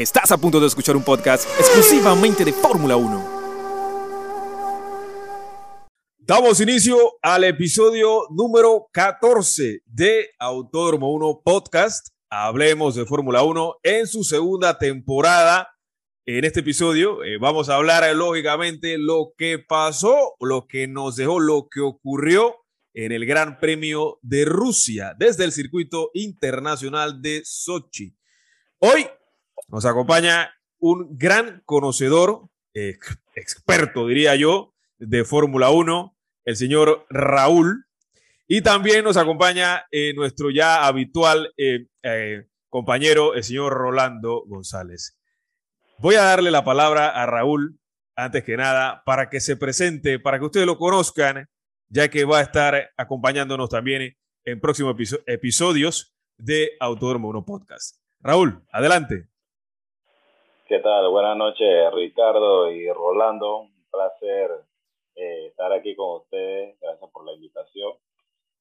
Estás a punto de escuchar un podcast exclusivamente de Fórmula 1. Damos inicio al episodio número 14 de Autódromo 1 Podcast. Hablemos de Fórmula 1 en su segunda temporada. En este episodio eh, vamos a hablar eh, lógicamente lo que pasó, lo que nos dejó, lo que ocurrió en el Gran Premio de Rusia desde el circuito internacional de Sochi. Hoy nos acompaña un gran conocedor, eh, experto diría yo, de Fórmula 1, el señor Raúl. Y también nos acompaña eh, nuestro ya habitual eh, compañero, el señor Rolando González. Voy a darle la palabra a Raúl, antes que nada, para que se presente, para que ustedes lo conozcan, ya que va a estar acompañándonos también en próximos episodios de Autódromo 1 Podcast. Raúl, adelante. ¿Qué tal? Buenas noches, Ricardo y Rolando. Un placer eh, estar aquí con ustedes. Gracias por la invitación.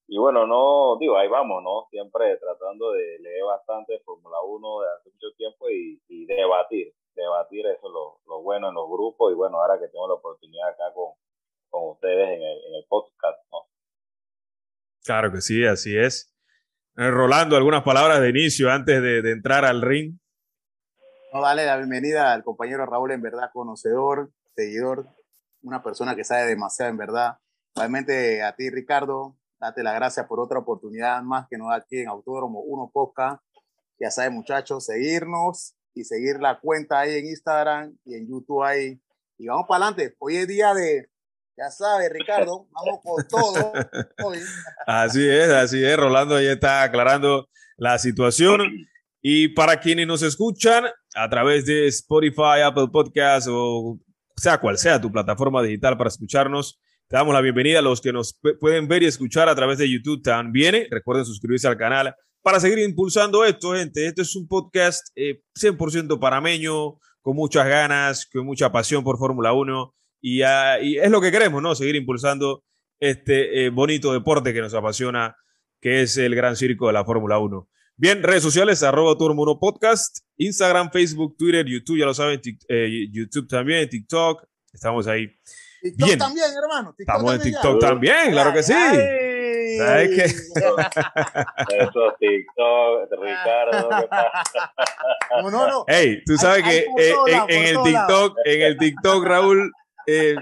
Y bueno, no, digo, ahí vamos, ¿no? Siempre tratando de leer bastante Fórmula 1 de hace mucho tiempo y, debatir. Debatir eso es lo, bueno en los grupos. Y bueno, ahora que tengo la oportunidad acá con, con ustedes en el, en el podcast, ¿no? Claro que sí, así es. Eh, Rolando, algunas palabras de inicio antes de entrar al ring. No, dale la bienvenida al compañero Raúl, en verdad, conocedor, seguidor, una persona que sabe demasiado, en verdad. Realmente a ti, Ricardo, date las gracias por otra oportunidad más que nos da aquí en Autódromo 1 Podcast. Ya saben, muchachos, seguirnos y seguir la cuenta ahí en Instagram y en YouTube ahí. Y vamos para adelante. Hoy es día de, ya sabes, Ricardo, vamos por todo. así es, así es. Rolando ya está aclarando la situación. Y para quienes nos escuchan a través de Spotify, Apple Podcasts o sea cual sea tu plataforma digital para escucharnos, te damos la bienvenida a los que nos pueden ver y escuchar a través de YouTube también. Recuerden suscribirse al canal para seguir impulsando esto, gente. Este es un podcast 100% eh, parameño, con muchas ganas, con mucha pasión por Fórmula 1. Y, ah, y, es lo que queremos, ¿no? Seguir impulsando este eh, bonito deporte que nos apasiona, que es el gran circo de la Fórmula 1. Bien, redes sociales, arroba Turmo Podcast, Instagram, Facebook, Twitter, YouTube, ya lo saben, eh, YouTube también, TikTok, estamos ahí. TikTok Bien. también, hermano. estamos en TikTok también, claro que sí. ¿Sabes qué? Eso, TikTok, Ricardo. no, no, no. Hey, tú sabes que eh, en, el TikTok, en el TikTok, Raúl, eh,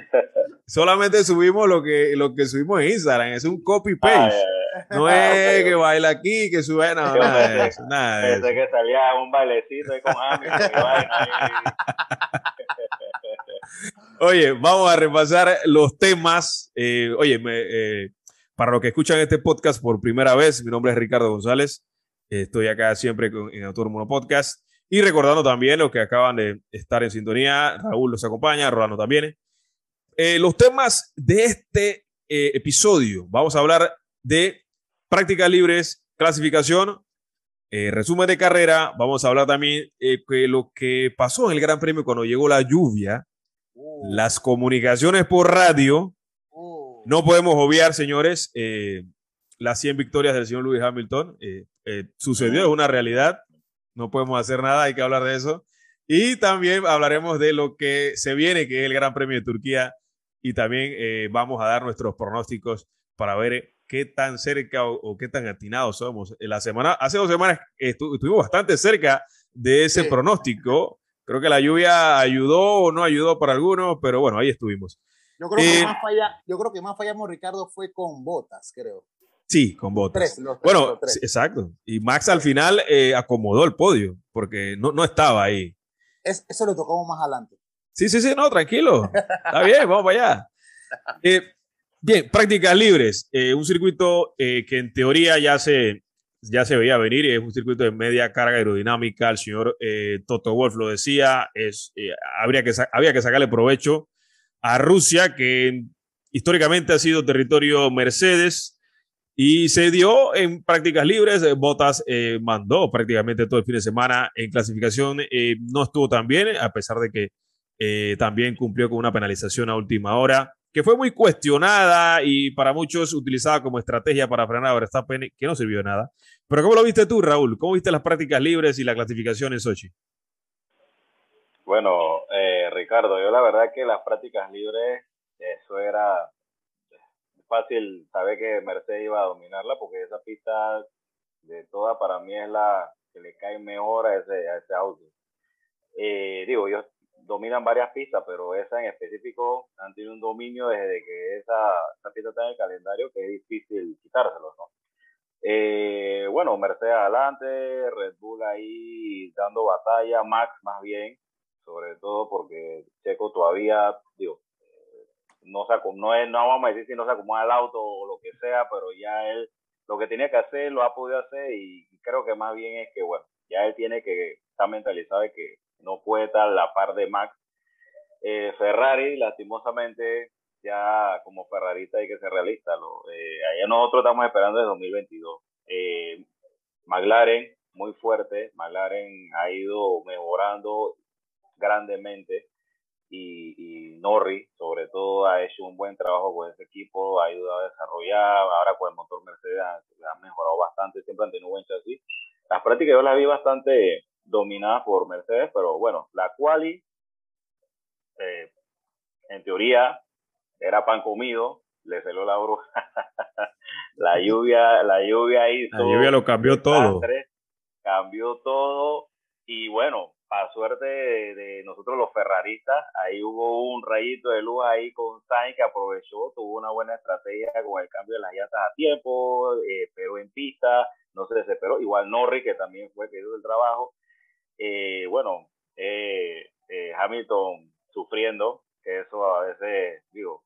solamente subimos lo que, lo que subimos en Instagram, es un copy-paste. No es que baila aquí, que sube, no, nada de eso, nada de eso. que salía un bailecito ahí con Oye, vamos a repasar los temas. Eh, oye, eh, para los que escuchan este podcast por primera vez, mi nombre es Ricardo González. estoy acá siempre en Autónomo Podcast. Y recordando también los que acaban de estar en sintonía, Raúl los acompaña, Rolando también. Eh, los temas de este episodio, vamos a hablar de prácticas libres, clasificación, eh, resumen de carrera. Vamos a hablar también de eh, lo que pasó en el Gran Premio cuando llegó la lluvia, uh. las comunicaciones por radio. Uh. No podemos obviar, señores, eh, las 100 victorias del señor Lewis Hamilton. sucedió, es una realidad. No podemos hacer nada, hay que hablar de eso. Y también hablaremos de lo que se viene, que es el Gran Premio de Turquía. Y también vamos a dar nuestros pronósticos para ver qué tan cerca o, qué tan atinados somos. La semana, hace dos semanas estuvimos bastante cerca de ese pronóstico. Creo que la lluvia ayudó o no ayudó para algunos, pero bueno, ahí estuvimos. Yo creo, que, eh, más falla, yo creo que más fallamos, Ricardo, fue con botas, creo. Sí, con botas. bueno, exacto. Y Max al final eh, acomodó el podio, porque no, no estaba ahí. eso lo tocamos más adelante. Sí, sí, sí, no, tranquilo. Está bien, vamos para allá. Eh, Bien, prácticas libres. Eh, un circuito eh, que en teoría ya se, ya se veía venir, es un circuito de media carga aerodinámica. El señor eh, Toto Wolf lo decía, es, habría que, había que sacarle provecho a Rusia, que históricamente ha sido territorio Mercedes y se dio en prácticas libres. Botas mandó prácticamente todo el fin de semana en clasificación. no estuvo tan bien, a pesar de que también cumplió con una penalización a última hora que fue muy cuestionada y para muchos utilizada como estrategia para frenar a Verstappen, que no sirvió de nada. Pero ¿cómo lo viste tú, Raúl? ¿Cómo viste las prácticas libres y la clasificación en Sochi? Bueno, eh, Ricardo, yo la verdad que las prácticas libres, eso era fácil saber que Mercedes iba a dominarla porque esa pista de toda para mí es la que le cae mejor a ese, a ese auto. Eh, digo, ellos dominan varias pistas, pero esa en específico han tenido un dominio desde que esa, esa pista está en el calendario que es difícil quitárselo, ¿no? Eh, bueno, Mercedes adelante, Red Bull ahí dando batalla, Max más bien, sobre todo porque Checo todavía, digo, no, se, no, es, no vamos a decir si no se acomoda el auto o lo que sea, pero ya él lo que tenía que hacer lo ha podido hacer y creo que más bien es que, bueno, ya él tiene que estar mentalizado de que no puede estar a la par de Max. Eh, Ferrari, lastimosamente, ya como Ferrarista hay que ser realista. Eh, allá nosotros estamos esperando desde 2022. Eh, McLaren, muy fuerte. McLaren ha ido mejorando grandemente y, y Norris, sobre todo, ha hecho un buen trabajo con ese equipo, ha ayudado a desarrollar. Ahora con el motor Mercedes ha, mejorado bastante, siempre han tenido buen chasis. Las prácticas yo las vi bastante dominadas por Mercedes, pero bueno, la quali, eh, en teoría, era pan comido, le salió la bruja. la lluvia, la lluvia hizo. La lluvia lo cambió todo. Cambió todo. Y bueno, a suerte de, nosotros los ferraristas, ahí hubo un rayito de luz ahí con Sainz que aprovechó, tuvo una buena estrategia con el cambio de las llantas a tiempo, eh, pero en pista, no se desesperó. Igual Norris, que también fue que hizo el trabajo. Eh, bueno, eh, Hamilton sufriendo, que eso a veces, digo,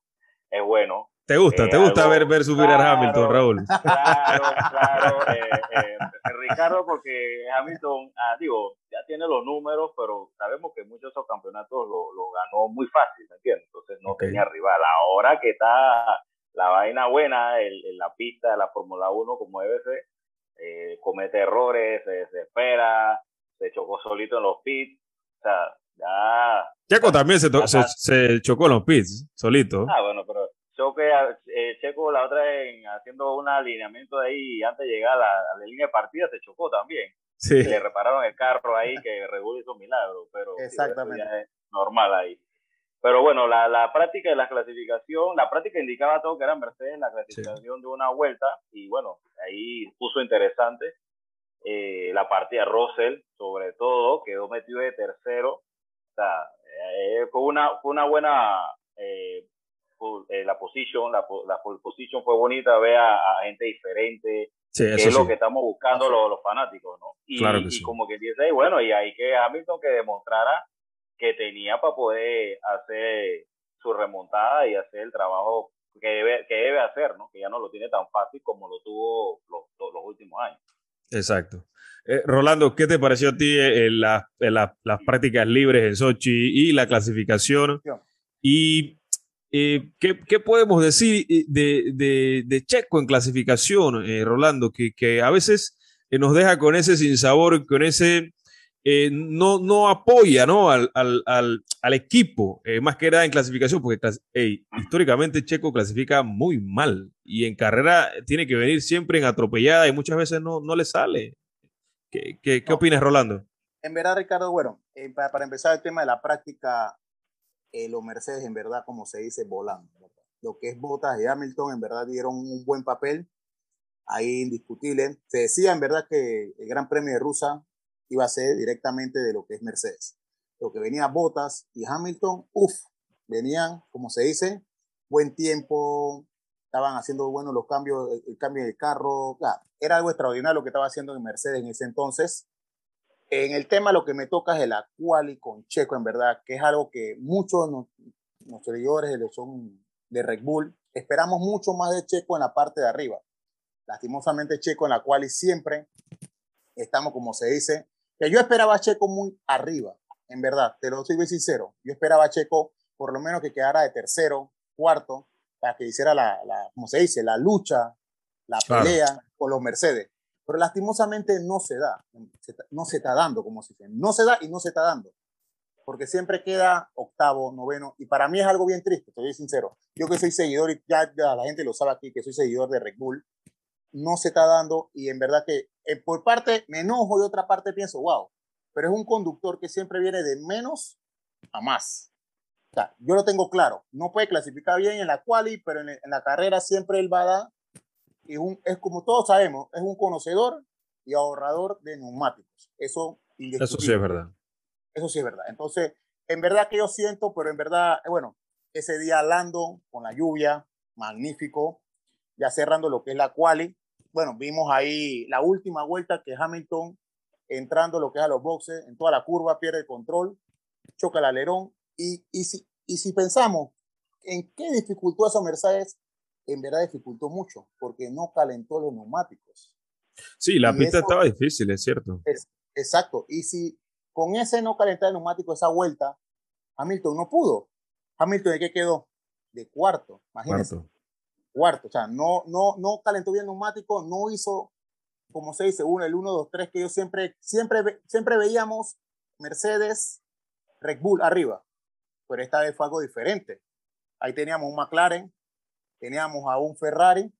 es bueno. ¿Te gusta? ¿Te gusta ver, ver subir a Hamilton, Raúl? Claro, claro. Ricardo, porque Hamilton, ah, digo, ya tiene los números, pero sabemos que muchos de esos campeonatos lo, lo ganó muy fácil, ¿me entiendes? Entonces no tenía rival. Ahora que está la vaina buena en, la pista de la Fórmula 1 como debe ser, eh, comete errores, se desespera, se chocó solito en los pits, o sea, ya... Checo también se, se, chocó en los pits, solito. Ah, bueno, pero Choque, eh, Checo la otra en haciendo un alineamiento de ahí antes de llegar a la, línea de partida se chocó también. Sí. Le repararon el carro ahí que Red hizo un milagro, pero Exactamente. es normal ahí. Pero bueno, la, la práctica de la clasificación, la práctica indicaba todo que era Mercedes en la clasificación de una vuelta y bueno, ahí puso interesante eh, la partida Russell, sobre todo, quedó metido de tercero. O sea, eh, fue, una, fue una buena eh, eh, la posición, la, la position fue bonita, ver a, gente diferente, que es lo que estamos buscando los, los, fanáticos, ¿no? Y, y como que dice, bueno, y hay que Hamilton que demostrara que tenía para poder hacer su remontada y hacer el trabajo que debe, que debe hacer, ¿no? Que ya no lo tiene tan fácil como lo tuvo los, los últimos años. Exacto. Eh, Rolando, ¿qué te pareció a ti eh, la, las prácticas libres en Sochi y la clasificación? Y eh, ¿qué, podemos decir eh, de, Checo en clasificación, eh, Rolando? Que, a veces nos deja con ese sinsabor, con ese... no, no apoya ¿no? Al, equipo, más que nada en clasificación, porque históricamente Checo clasifica muy mal y en carrera tiene que venir siempre en atropellada y muchas veces no, no le sale. ¿Qué, qué, opinas, Rolando? En verdad, Ricardo, bueno, para, para, empezar el tema de la práctica eh, los Mercedes en verdad, como se dice, volando. Lo que es Bottas y Hamilton en verdad dieron un buen papel, ahí indiscutible. Se decía en verdad que el Gran Premio de Rusia iba a ser directamente de lo que es Mercedes. Lo que venía Bottas y Hamilton, uff, venían, como se dice, buen tiempo, estaban haciendo buenos los cambios, el, cambio del carro, era algo extraordinario lo que estaba haciendo en Mercedes en ese entonces. En el tema lo que me toca es el quali con Checo, en verdad, que es algo que muchos de nuestros seguidores son de Red Bull, esperamos mucho más de Checo en la parte de arriba. Lastimosamente Checo en la quali siempre estamos, como se dice, que yo esperaba a Checo muy arriba, en verdad, te lo soy bien sincero. Yo esperaba a Checo por lo menos que quedara de tercero, cuarto, para que hiciera la, como se dice, la lucha, la pelea con los Mercedes pero lastimosamente no se da, no se está dando, como se dice, no se da y no se está dando, porque siempre queda octavo, noveno, y para mí es algo bien triste, estoy sincero. Yo que soy seguidor, y ya, la gente lo sabe aquí, que soy seguidor de Red Bull, no se está dando, y en verdad que eh, por parte me enojo y otra parte pienso, wow, pero es un conductor que siempre viene de menos Jamás. O sea, yo lo tengo claro. No puede clasificar bien en la quali, pero en, la carrera siempre él va a dar. Y un, es como todos sabemos, es un conocedor y ahorrador de neumáticos. Eso, Eso sí es verdad. Eso sí es verdad. Entonces, en verdad que yo siento, pero en verdad, eh, bueno, ese día Lando con la lluvia, magnífico, ya cerrando lo que es la quali. Bueno, vimos ahí la última vuelta que Hamilton entrando lo que es a los boxes, en toda la curva, pierde el control, choca el alerón. Y, y, si, y si pensamos en qué dificultó eso Mercedes, en verdad dificultó mucho, porque no calentó los neumáticos. Sí, la pista estaba difícil, es cierto. Es, exacto. Y si con ese no calentar el neumático, esa vuelta, Hamilton no pudo. Hamilton, ¿de qué quedó? De cuarto, imagínense. Cuarto. Cuarto. O sea, no, no, no calentó bien el neumático, no hizo, como se dice, uno, el 1, 2, 3, que yo siempre, siempre, siempre veíamos Mercedes, Red Bull arriba. Pero esta vez fue algo diferente. Ahí teníamos un McLaren, teníamos a un Ferrari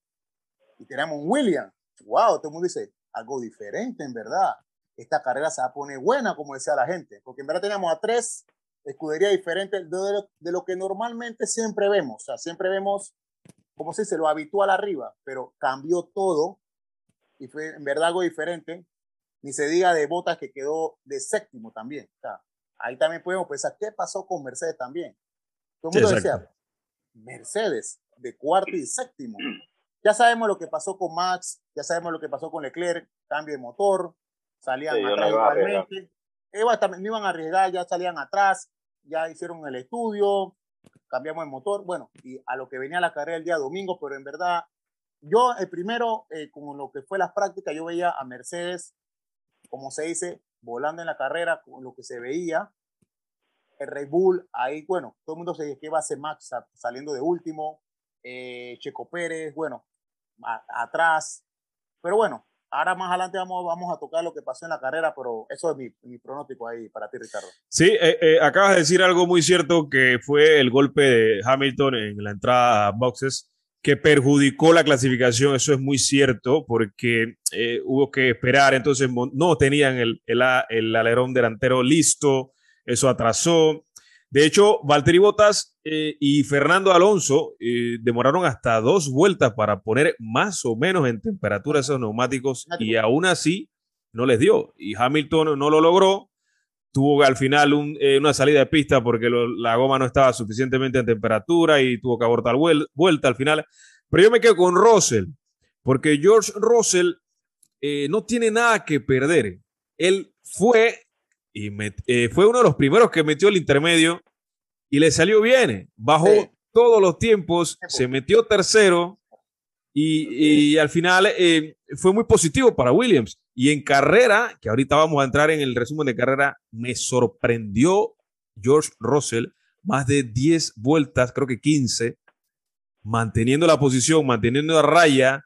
y teníamos un Williams. Wow, todo el mundo dice, algo diferente en verdad. Esta carrera se va a poner buena, como decía la gente, porque en verdad teníamos a tres escuderías diferentes de lo, que normalmente siempre vemos. O sea, siempre vemos, como se dice, lo habitual arriba, pero cambió todo y fue en verdad algo diferente. Ni se diga de Botas que quedó de séptimo también. O sea, ahí también podemos pensar, ¿qué pasó con Mercedes también? Todo el mundo decía, Mercedes de cuarto y séptimo. Ya sabemos lo que pasó con Max, ya sabemos lo que pasó con Leclerc, cambio de motor, salían atrás igualmente. no iban a arriesgar, ya salían atrás, ya hicieron el estudio, cambiamos el motor, bueno, y a lo que venía la carrera el día domingo, pero en verdad, yo el primero, eh, lo que fue las prácticas, yo veía a Mercedes, como se dice, volando en la carrera, con lo que se veía, el Red Bull, ahí, bueno, todo el mundo se que iba a ser Max saliendo de último, eh, Checo Pérez, bueno, atrás, pero bueno, Ahora más adelante vamos, vamos a tocar lo que pasó en la carrera, pero eso es mi, pronóstico ahí para ti, Ricardo. Sí, eh, eh, acabas de decir algo muy cierto, que fue el golpe de Hamilton en la entrada a boxes que perjudicó la clasificación, eso es muy cierto, porque eh, hubo que esperar, entonces no tenían el, el alerón delantero listo, eso atrasó, de hecho, Valtteri Bottas eh, y Fernando Alonso eh, demoraron hasta dos vueltas para poner más o menos en temperatura esos neumáticos y aún así no les dio. Y Hamilton no lo logró. Tuvo al final eh, una salida de pista porque la goma no estaba suficientemente en temperatura y tuvo que abortar vuelta al final. Pero yo me quedo con Russell, porque George Russell no tiene nada que perder. Él fue y eh, fue uno de los primeros que metió el intermedio y le salió bien. Bajó todos los tiempos, se metió tercero y, al final eh, fue muy positivo para Williams. Y en carrera, que ahorita vamos a entrar en el resumen de carrera, me sorprendió George Russell más de 10 vueltas, creo que 15, manteniendo la posición, manteniendo a raya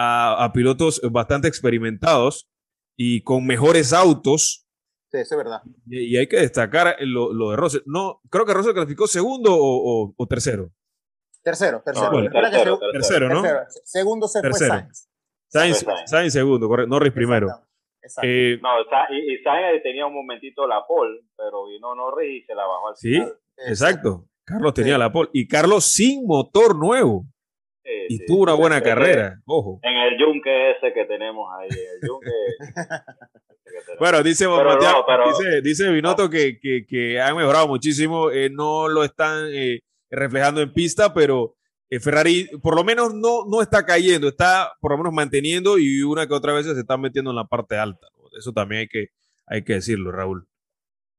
a pilotos bastante experimentados y con mejores autos Sí, eso es verdad. Y, hay que destacar lo, lo, de Russell. No, creo que Russell clasificó segundo o, o, tercero. Tercero, tercero. tercero, ¿no? Segundo se tercero. fue Sainz. Sainz, segundo, Norris primero. Exacto. Eh, no, y, Sainz tenía un momentito la pole, pero vino Norris y se la bajó al sí, final. Sí, exacto. Carlos tenía la pole. Y Carlos sin motor nuevo. Y tuvo una buena carrera, ojo. En el yunque ese que tenemos ahí, el yunque Bueno, dice, dice, dice Binotto que, que, que, han mejorado muchísimo. Eh, no lo están eh, reflejando en pista, pero eh, Ferrari por lo menos no, no está cayendo, está por lo menos manteniendo y una que otra vez se está metiendo en la parte alta. Eso también hay que, hay que decirlo, Raúl.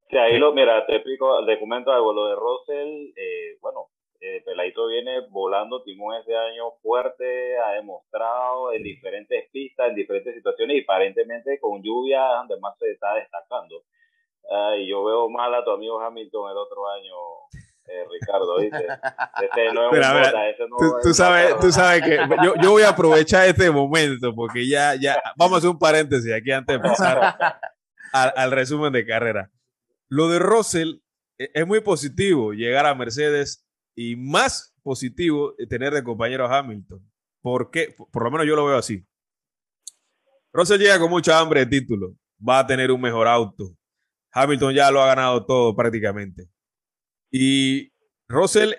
Sí, ahí lo, mira, te explico, te comento algo. Lo de Russell, bueno, eh, Peladito viene volando timón este año fuerte, ha demostrado en diferentes pistas, en diferentes situaciones y aparentemente con lluvia donde más se está destacando. y yo veo mal a tu amigo Hamilton el otro año, eh, Ricardo, ¿viste? Ese no es un tú, sabes, tú sabes que yo, yo, voy a aprovechar este momento porque ya, ya, vamos a hacer un paréntesis aquí antes de pasar al, al resumen de carrera. Lo de Russell eh, es muy positivo llegar a Mercedes y más positivo tener de compañero a Hamilton. Porque, por lo menos yo lo veo así. Russell llega con mucha hambre de título. Va a tener un mejor auto. Hamilton ya lo ha ganado todo prácticamente. Y Russell,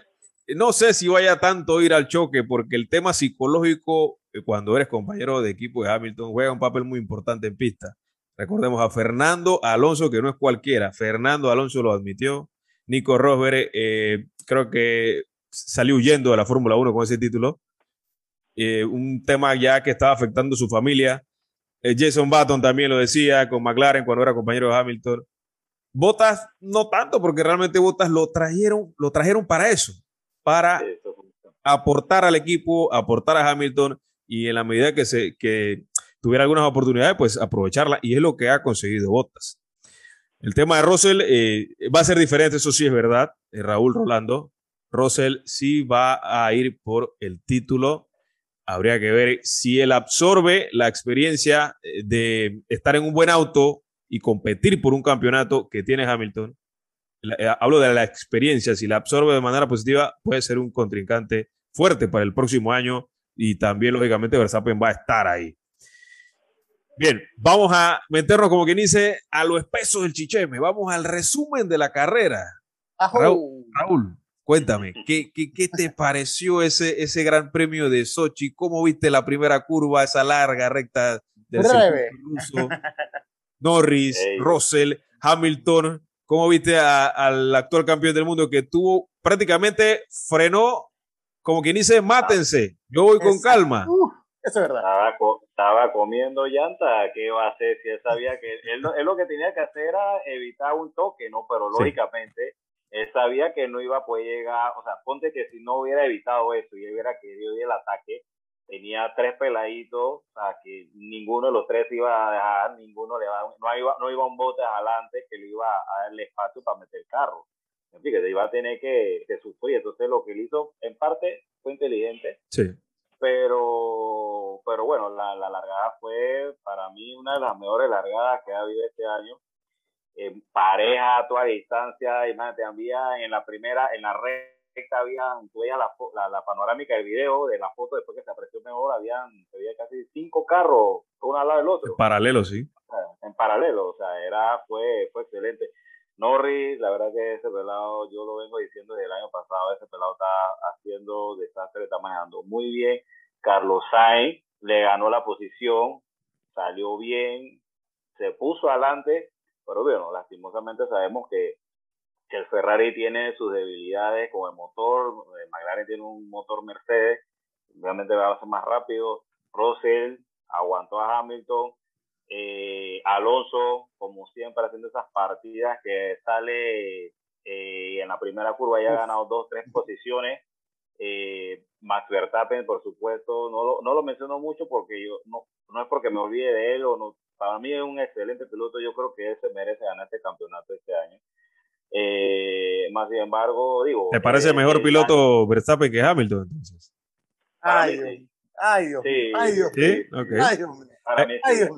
no sé si vaya tanto ir al choque, porque el tema psicológico, eh, cuando eres compañero de equipo de Hamilton, juega un papel muy importante en pista. Recordemos a Fernando Alonso, que no es cualquiera. Fernando Alonso lo admitió. Nico Rosberg, eh, creo que salió huyendo de la Fórmula 1 con ese título. Eh, un tema ya que estaba afectando a su familia. Jason Button también lo decía con McLaren cuando era compañero de Hamilton. Botas no tanto, porque realmente Botas lo trajeron, lo trajeron para eso, para aportar al equipo, aportar a Hamilton y en la medida que, se, que tuviera algunas oportunidades, pues aprovecharla y es lo que ha conseguido Botas. El tema de Russell eh, va a ser diferente, eso sí es verdad, eh, Raúl Rolando. Russell sí va a ir por el título. Habría que ver si él absorbe la experiencia eh, de estar en un buen auto y competir por un campeonato que tiene Hamilton, eh, hablo de la experiencia, si la absorbe de manera positiva, puede ser un contrincante fuerte para el próximo año y también, lógicamente, Verstappen va a estar ahí. Bien, vamos a meternos, como quien dice, a lo espeso del chicheme. Vamos al resumen de la carrera. Raúl, Raúl, cuéntame, ¿qué, ¿qué, qué, te pareció ese, ese gran premio de Sochi? ¿Cómo viste la primera curva, esa larga recta del ruso? Norris, Russell, Hamilton. ¿Cómo viste al actual campeón del mundo que tuvo prácticamente frenó, como quien dice, mátense, yo voy con calma? eso es verdad. Estaba, comiendo llanta, ¿qué iba a hacer si él sabía que él, lo que tenía que hacer era evitar un toque, ¿no? Pero lógicamente él sabía que no iba a poder llegar, o sea, ponte que si no hubiera evitado eso y hubiera querido ir el ataque, tenía tres peladitos, o sea, que ninguno de los tres iba a dejar, ninguno le va, no iba, no iba un bote adelante que le iba a darle espacio para meter el carro. En fin, que iba a tener que, sufrir. Entonces, lo que él hizo, en parte, fue inteligente. Sí. Pero, pero bueno, la, la largada fue para mí una de las mejores largadas que ha habido este año. En pareja a toda distancia, imagínate, había en la primera, en la red había, tú veías la, la, panorámica del video, de la foto después que se apreció mejor, habían, había casi cinco carros, uno al lado del otro. En paralelo, sí. En paralelo, o sea, era, fue, fue excelente. Norris, la verdad que ese pelado, yo lo vengo diciendo desde el año pasado, ese pelado está haciendo desastre, está manejando muy bien. Carlos Sainz le ganó la posición, salió bien, se puso adelante, pero bueno, lastimosamente sabemos que que el Ferrari tiene sus debilidades con el motor, el McLaren tiene un motor Mercedes, obviamente va a ser más rápido, Russell aguantó a Hamilton, eh, Alonso, como siempre, haciendo esas partidas que sale eh, en la primera curva ya ha ganado dos, tres posiciones. Eh, Max Verstappen, por supuesto, no lo, no lo menciono mucho porque yo no, no es porque me olvide de él o no. Para mí es un excelente piloto. Yo creo que él se merece ganar este campeonato este año. Eh, más sin embargo, digo. ¿Te parece eh, mejor piloto Verstappen que Hamilton entonces? Ay, Dios. Ay, Dios. Sí, ay, Dios. ¿Sí? Okay. Ay, Dios. Para mí, ay, Dios.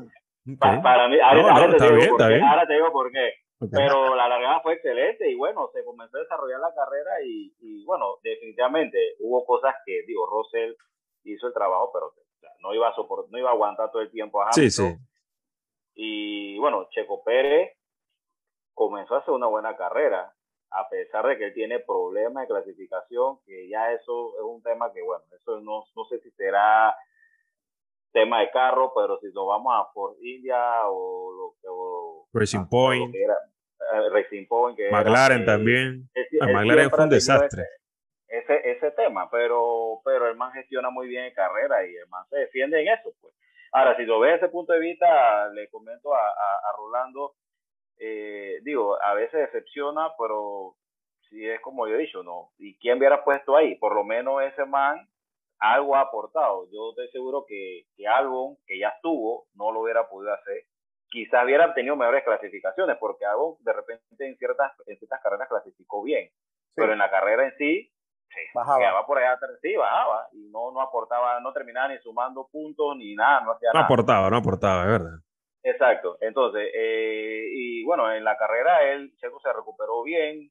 Para, mí, ahora, te digo por qué, ahora te digo por qué. Pero la largada fue excelente y bueno, se comenzó a desarrollar la carrera y, y bueno, definitivamente hubo cosas que, digo, Russell hizo el trabajo, pero no iba a soportar, no iba a aguantar todo el tiempo a Hamilton. Sí, sí. Y bueno, Checo Pérez comenzó a hacer una buena carrera, a pesar de que él tiene problemas de clasificación, que ya eso es un tema que, bueno, eso no, no sé si será tema de carro, pero si nos vamos a por India o lo que... Racing Point. Eh, Racing Point. Que McLaren también. Ah, McLaren fue un desastre. Ese, ese, tema, pero, pero el man gestiona muy bien en carrera y el man se defiende en eso, pues. Ahora, si lo ve desde ese punto de vista, le comento a, a, a Rolando, eh, digo, a veces decepciona, pero si es como yo he dicho, ¿no? ¿Y quién hubiera puesto ahí? Por lo menos ese man algo ha aportado. Yo estoy seguro que, que algo que ya estuvo no lo hubiera podido hacer. Quizás hubiera tenido mejores clasificaciones, porque algo de repente en ciertas, en ciertas carreras clasificó bien, pero en la carrera en sí, bajaba. por allá, sí, bajaba y no, no aportaba, no terminaba ni sumando puntos ni nada, no hacía no aportaba, no aportaba, es verdad. Exacto. Entonces, eh, y bueno, en la carrera él, Checo se recuperó bien,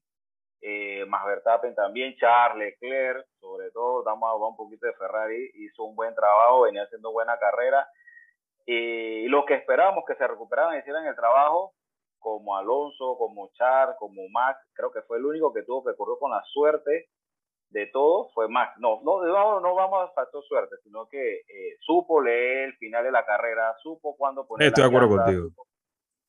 eh, Max Verstappen también, Charles Leclerc, sobre todo, damos a un poquito de Ferrari, hizo un buen trabajo, venía haciendo buena carrera. Y los que esperábamos que se recuperaran y hicieran el trabajo, como Alonso, como Char, como Max, creo que fue el único que tuvo que correr con la suerte de todo, fue Max. No, no, no, no vamos a factor suerte, sino que eh, supo leer el final de la carrera, supo cuándo poner. Estoy de acuerdo contigo.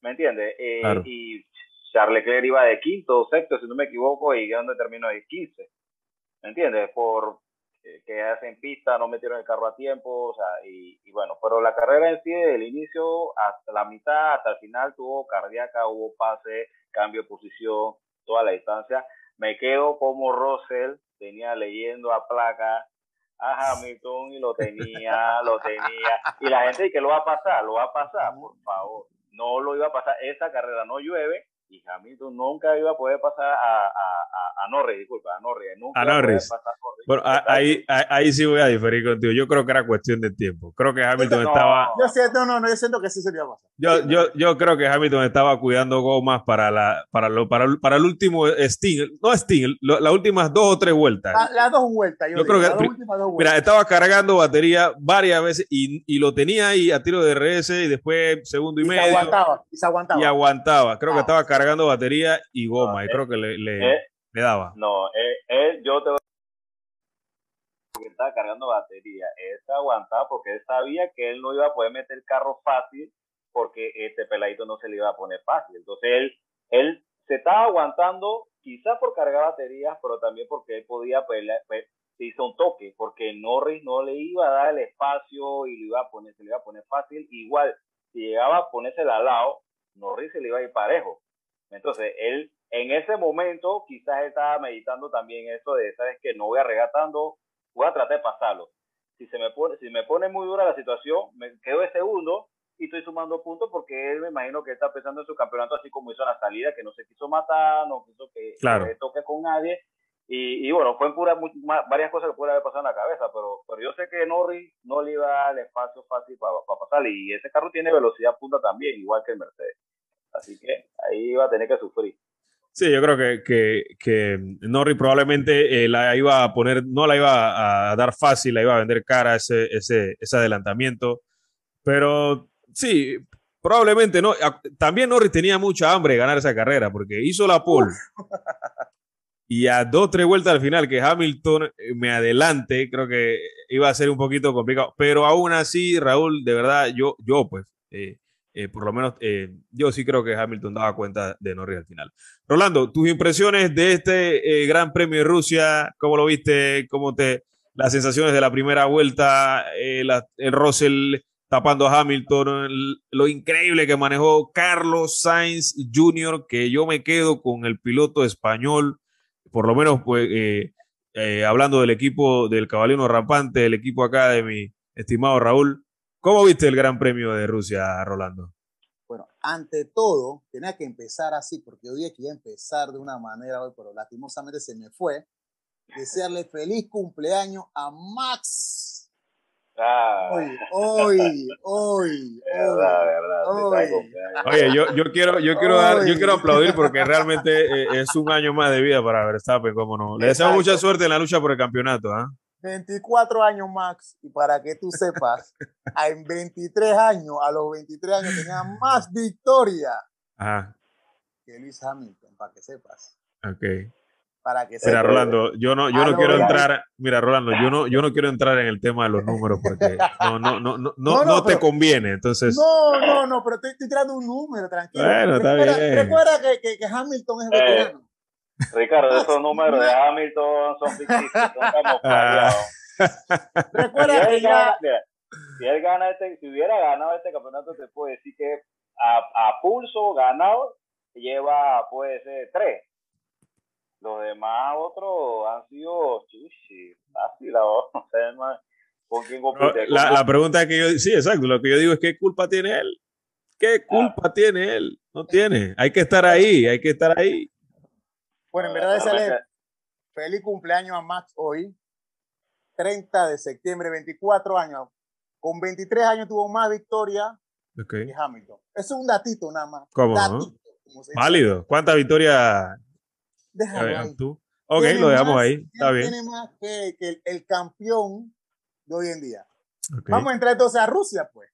¿Me entiendes? Eh, y Charles Leclerc iba de quinto o sexto, si no me equivoco, y donde terminó de 15. ¿Me entiendes? Por que hacen pista, no metieron el carro a tiempo, o sea, y, bueno, pero la carrera en sí, desde el inicio hasta la mitad, hasta el final, tuvo cardíaca, hubo pase, cambio de posición, toda la distancia. Me quedo como Russell tenía leyendo a placa a Hamilton y lo tenía, lo tenía. Y la gente dice que lo va a pasar, lo va a pasar, por favor. No lo iba a pasar. Esa carrera no llueve, y Hamilton nunca iba a poder pasar a, a, a, Norris, disculpa, a Norris. Nunca a Norris. Bueno, ahí, ahí, sí voy a diferir contigo. Yo creo que era cuestión de tiempo. Creo que Hamilton estaba. Yo siento, no, no, yo siento que sí sería pasar. Yo, yo, yo creo que Hamilton estaba cuidando gomas para, la, para, lo, para, para el último Sting. No Sting, las últimas dos o tres vueltas. las dos vueltas. Yo, creo que. Las últimas dos mira, estaba cargando batería varias veces y, y, lo tenía ahí a tiro de RS y después segundo y, y medio. Se aguantaba, y se aguantaba. Y aguantaba. Creo que ah, estaba cargando batería y goma. y creo que le, le, eh, le daba. No, él, eh, yo te voy que estaba cargando batería. Él se aguantaba porque él sabía que él no iba a poder meter el carro fácil porque este peladito no se le iba a poner fácil. Entonces él, él se estaba aguantando quizás por cargar baterías, pero también porque él podía, pues, pues, se hizo un toque, porque Norris no le iba a dar el espacio y le iba a poner, se le iba a poner fácil. Igual, si llegaba a ponerse al lado, Norris se le iba a ir parejo. Entonces, él en ese momento quizás estaba meditando también eso de, sabes que no voy a regatando, voy a tratar de pasarlo. Si se me pone, si me pone muy dura la situación, me quedo de segundo y estoy sumando puntos porque él me imagino que está pensando en su campeonato así como hizo la salida, que no se quiso matar, no quiso que, se toque con nadie. Y, y, bueno, fue en pura, varias cosas que puede haber pasado en la cabeza, pero, pero yo sé que Norris no le iba al espacio fácil para, para pasar y ese carro tiene velocidad punta también, igual que el Mercedes. Así que ahí iba a tener que sufrir. Sí, yo creo que, que, que Norris probablemente eh, la iba a poner, no la iba a dar fácil, la iba a vender cara ese, ese, ese adelantamiento. Pero sí, probablemente no. También Norris tenía mucha hambre de ganar esa carrera porque hizo la pole. y a dos, tres vueltas al final que Hamilton eh, me adelante, creo que iba a ser un poquito complicado. Pero aún así, Raúl, de verdad, yo, yo pues, eh, eh, por lo menos eh, yo sí creo que Hamilton daba cuenta de Norris al final. Rolando, tus impresiones de este eh, Gran Premio de Rusia, ¿cómo lo viste? ¿Cómo te las sensaciones de la primera vuelta, el Russell tapando a Hamilton, lo increíble que manejó Carlos Sainz Jr., que yo me quedo con el piloto español, por lo menos pues, hablando del equipo del caballero rampante, del equipo acá de mi estimado Raúl, ¿Cómo viste el Gran Premio de Rusia, Rolando? Bueno, ante todo, tenía que empezar así, porque hoy día quería empezar de una manera hoy, pero lastimosamente se me fue. Desearle feliz cumpleaños a Max. Ah. Hoy, hoy, hoy. Verdad, verdad. Oye, yo, yo, quiero, yo, quiero dar, yo quiero aplaudir porque realmente eh, es un año más de vida para Verstappen, cómo no. Le deseo mucha suerte en la lucha por el campeonato. ¿ah? 24 años max, y para que tú sepas, en 23 años, a los 23 años tenía más victoria que Luis Hamilton, para que sepas. Ok. Para que sepas. Mira, Rolando, yo no, yo no quiero entrar, mira, Rolando, yo no, yo no quiero entrar en el tema de los números porque no, no, no, no, no, no te conviene, entonces. No, no, no, pero estoy, estoy tirando un número, tranquilo. Bueno, está recuerda, bien. Recuerda que, que, que Hamilton es veterano. Eh. Ricardo, esos números de Hamilton son ficticios, son camuflados. Recuerda si, él gana, si él gana este, si hubiera ganado este campeonato, te puedo decir que a, a pulso ganado lleva, puede ser, tres. Los demás otros han sido chuchi, fácil, no sé, más. ¿Con quién compite? La, la pregunta que yo, sí, exacto, lo que yo digo es ¿qué culpa tiene él? ¿Qué culpa ah. tiene él? No tiene. Hay que estar ahí, hay que estar ahí. Bueno, en verdad, sale feliz cumpleaños a Max hoy, 30 de septiembre, 24 años. Con 23 años tuvo más victoria que Hamilton. Eso es un datito nada más. ¿Cómo? Válido. ¿Cuántas victorias? Déjalo ahí. tú. Ok, lo dejamos ahí. Está bien. Tiene más que, el, campeón de hoy en día. Vamos a entrar entonces a Rusia, pues.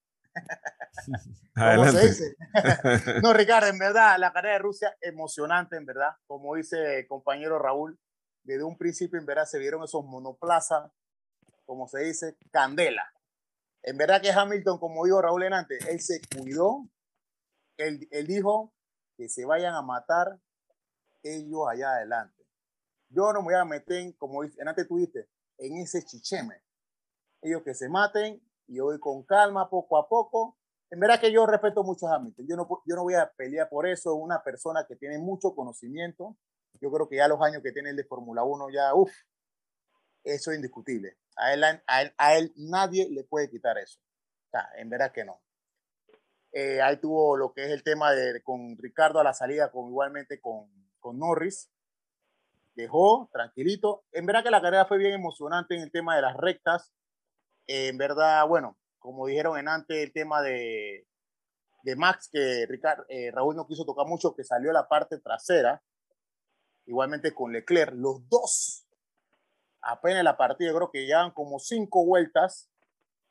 Adelante. no, Ricardo, en verdad, la carrera de Rusia, emocionante, en verdad. Como dice el compañero Raúl, desde un principio, en verdad, se vieron esos monoplazas, como se dice, candela. En verdad que Hamilton, como dijo Raúl en antes, él se cuidó, él, él dijo que se vayan a matar ellos allá adelante. Yo no me voy a meter, como antes tú en ese chicheme. Ellos que se maten y voy con calma, poco a poco. En verdad que yo respeto mucho a Hamilton. Yo no, yo no voy a pelear por eso. Es una persona que tiene mucho conocimiento. Yo creo que ya los años que tiene el de Fórmula 1 ya, uff, eso es indiscutible. A él, a, él, nadie le puede quitar eso. En verdad que no. Eh, ahí tuvo lo que es el tema de con Ricardo a la salida, con igualmente con, con Norris. Dejó tranquilito. En verdad que la carrera fue bien emocionante en el tema de las rectas. En verdad, bueno, como dijeron en antes, el tema de, de Max, que Ricardo, eh, Raúl no quiso tocar mucho, que salió la parte trasera. Igualmente con Leclerc, los dos apenas la partida, creo que llevan como cinco vueltas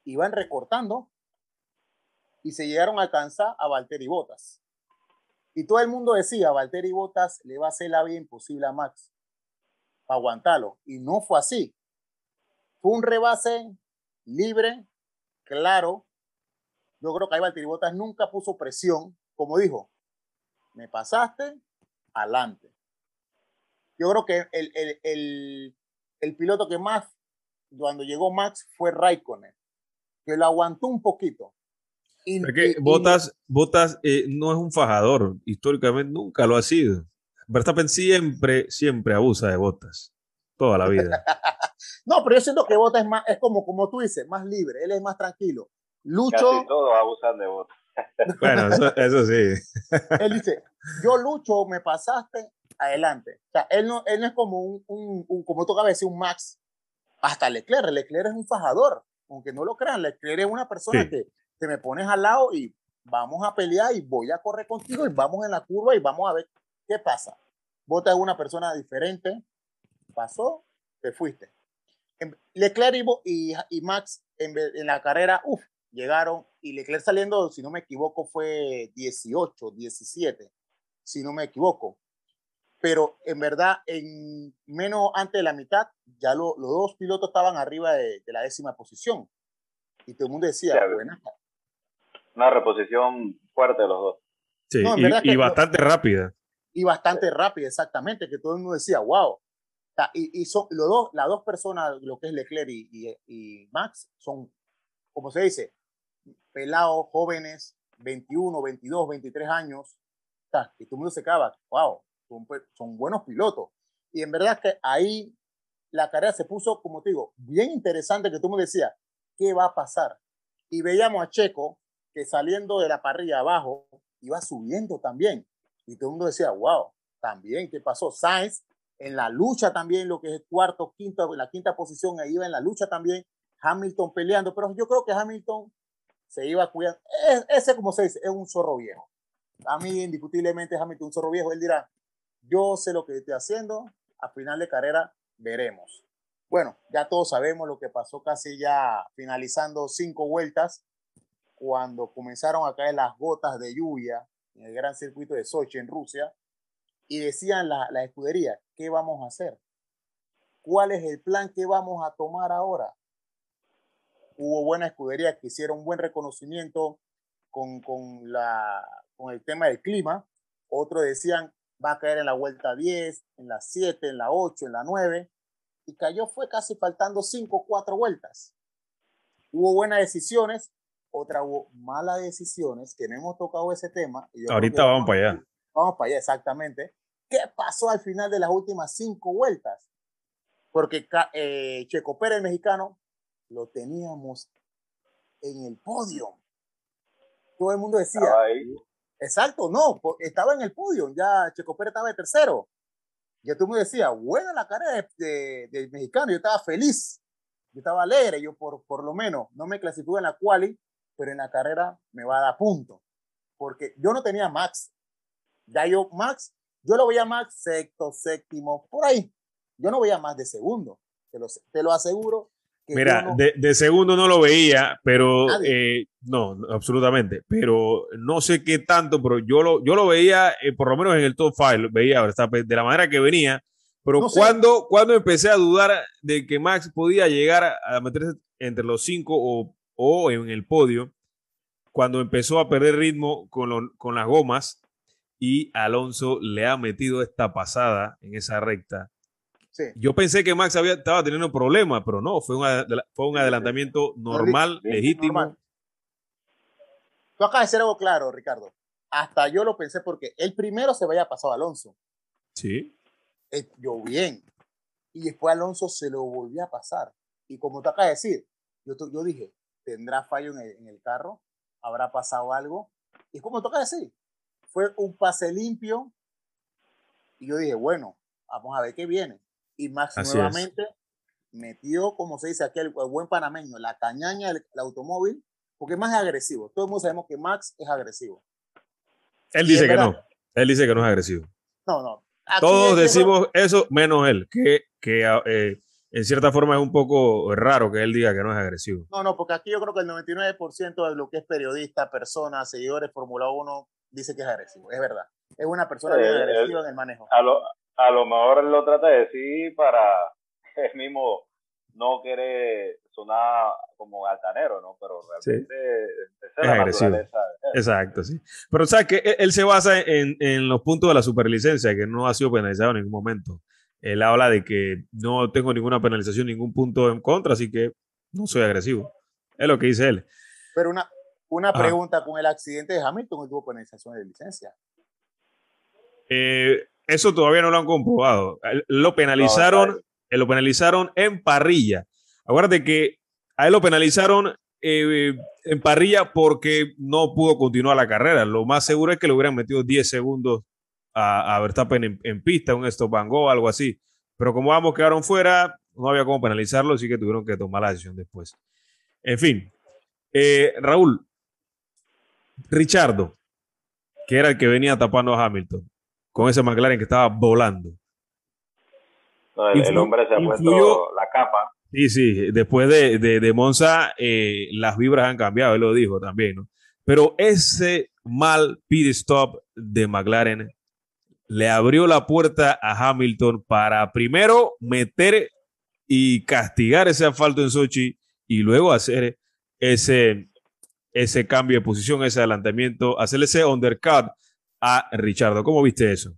y van recortando y se llegaron a alcanzar a Valtteri Bottas. Y todo el mundo decía, Valtteri Bottas le va a hacer la vida imposible a Max para aguantarlo. Y no fue así. Fue un rebase libre, claro. Yo creo que ahí Valtteri nunca puso presión. Como dijo, me pasaste, adelante. Yo creo que el, el, el, el piloto que más, cuando llegó Max, fue Raikkonen, que lo aguantó un poquito. Y, Botas, Botas eh, no es un fajador, históricamente nunca lo ha sido. Verstappen siempre, siempre abusa de Botas, toda la vida. no, pero yo siento que Botas es más, es como, como tú dices, más libre, él es más tranquilo. Lucho. Casi todos abusan de Botas. bueno, eso, sí. él dice, yo lucho, me pasaste, adelante. O sea, él no, él no es como un, un, como toca decir, un Max. Hasta Leclerc, Leclerc es un fajador. Aunque no lo crean, Leclerc es una persona que te me pones al lado y vamos a pelear y voy a correr contigo y vamos en la curva y vamos a ver qué pasa. Vota es una persona diferente, pasó, te fuiste. Leclerc y, y, Max en, en, la carrera, uff, llegaron y Leclerc saliendo, si no me equivoco, fue 18, 17, si no me equivoco pero en verdad, en menos antes de la mitad, ya los dos pilotos estaban arriba de, la décima posición. Y todo el mundo decía, buena. Una reposición fuerte de los dos. Sí, y, bastante rápida. Y bastante rápida, exactamente, que todo el mundo decía, wow. Y, son los dos, las dos personas, lo que es Leclerc y, Max, son, como se dice, pelados, jóvenes, 21, 22, 23 años. Y todo el mundo se acaba, wow, pues, son, buenos pilotos. Y en verdad que ahí la carrera se puso, como te digo, bien interesante que tú me decías, ¿qué va a pasar? Y veíamos a Checo que saliendo de la parrilla abajo iba subiendo también. Y todo el mundo decía, wow, también, ¿qué pasó? Sainz en la lucha también, lo que es cuarto, quinto, la quinta posición, ahí iba en la lucha también. Hamilton peleando, pero yo creo que Hamilton se iba cuidando. ese, como se dice, es un zorro viejo. A mí, indiscutiblemente, Hamilton un zorro viejo. Él dirá, yo sé lo que estoy haciendo, a final de carrera veremos. Bueno, ya todos sabemos lo que pasó casi ya finalizando cinco vueltas, cuando comenzaron a caer las gotas de lluvia en el gran circuito de Sochi en Rusia, y decían la, la escudería, ¿qué vamos a hacer? ¿Cuál es el plan que vamos a tomar ahora? Hubo buena escudería que hicieron un buen reconocimiento con, con, la, con el tema del clima. Otros decían, va a caer en la vuelta 10, en la 7, en la 8, en la 9, y cayó fue casi faltando 5 o 4 vueltas. Hubo buenas decisiones, otra hubo malas decisiones, que no hemos tocado ese tema. Ahorita vamos, para allá. Vamos para allá, exactamente. ¿Qué pasó al final de las últimas 5 vueltas? Porque eh, Checo Pérez, el mexicano, lo teníamos en el podio. Todo el mundo decía, Exacto, no, estaba en el podio, ya Checo Pérez estaba de tercero. Ya tú me decías, buena la cara del de, mexicano, yo estaba feliz, yo estaba alegre, yo por, por lo menos no me clasifico en la quali, pero en la carrera me va a dar punto, porque yo no tenía Max. Ya yo, Max, yo lo veía Max sexto, séptimo, por ahí. Yo no veía más de segundo, te lo, te lo aseguro Mira, de, segundo no lo veía, pero eh, no, absolutamente. Pero no sé qué tanto, pero yo lo, yo lo veía, eh, por lo menos en el top 5, veía de la manera que venía. Pero cuando, cuando empecé a dudar de que Max podía llegar a meterse entre los cinco o, o en el podio, cuando empezó a perder ritmo con, con las gomas y Alonso le ha metido esta pasada en esa recta yo pensé que Max había, estaba teniendo problemas, pero no, fue un, fue un adelantamiento normal, legítimo. Tú acabas de decir algo claro, Ricardo. Hasta yo lo pensé porque el primero se vaya pasado a Alonso. Sí. Eh, yo bien. Y después Alonso se lo volvió a pasar. Y como tú acabas de decir, yo, yo dije, ¿tendrá fallo en el, en el carro? ¿Habrá pasado algo? Y como toca decir, fue un pase limpio. Y yo dije, bueno, vamos a ver qué viene y Max nuevamente metió, como se dice aquí, el, buen panameño, la cañaña del, automóvil, porque es más agresivo. Todos sabemos que Max es agresivo. Él dice que no. Él dice que no es agresivo. No, no. Todos decimos eso menos él, que, que eh, en cierta forma es un poco raro que él diga que no es agresivo. No, no, porque aquí yo creo que el 99% de lo que es periodista, personas, seguidores Fórmula 1 dice que es agresivo. Es verdad. Es una persona muy agresiva en el manejo. A lo, a lo mejor él lo trata de decir para él mismo no quiere sonar como altanero, ¿no? Pero realmente es, agresivo. Exacto, sí. Pero sabes que él, se basa en, en, los puntos de la superlicencia, que no ha sido penalizado en ningún momento. Él habla de que no tengo ninguna penalización, ningún punto en contra, así que no soy agresivo. Es lo que dice él. Pero una, una pregunta con el accidente de Hamilton, ¿tuvo penalización de licencia? Eh, eso todavía no lo han comprobado. Lo penalizaron, lo penalizaron en parrilla. Acuérdate que a él lo penalizaron eh, en parrilla porque no pudo continuar la carrera. Lo más seguro es que le hubieran metido 10 segundos a, a Verstappen en, pista, un stop and go, algo así. Pero como ambos quedaron fuera, no había cómo penalizarlo, así que tuvieron que tomar la decisión después. En fin, eh, Raúl, Richardo, que era el que venía tapando a Hamilton con ese McLaren que estaba volando. el, hombre se ha puesto la capa. Sí, sí, después de, de, Monza eh, las vibras han cambiado, él lo dijo también, ¿no? Pero ese mal pit stop de McLaren le abrió la puerta a Hamilton para primero meter y castigar ese asfalto en Sochi y luego hacer ese, ese cambio de posición, ese adelantamiento, hacer ese undercut a Richardo. ¿Cómo viste eso?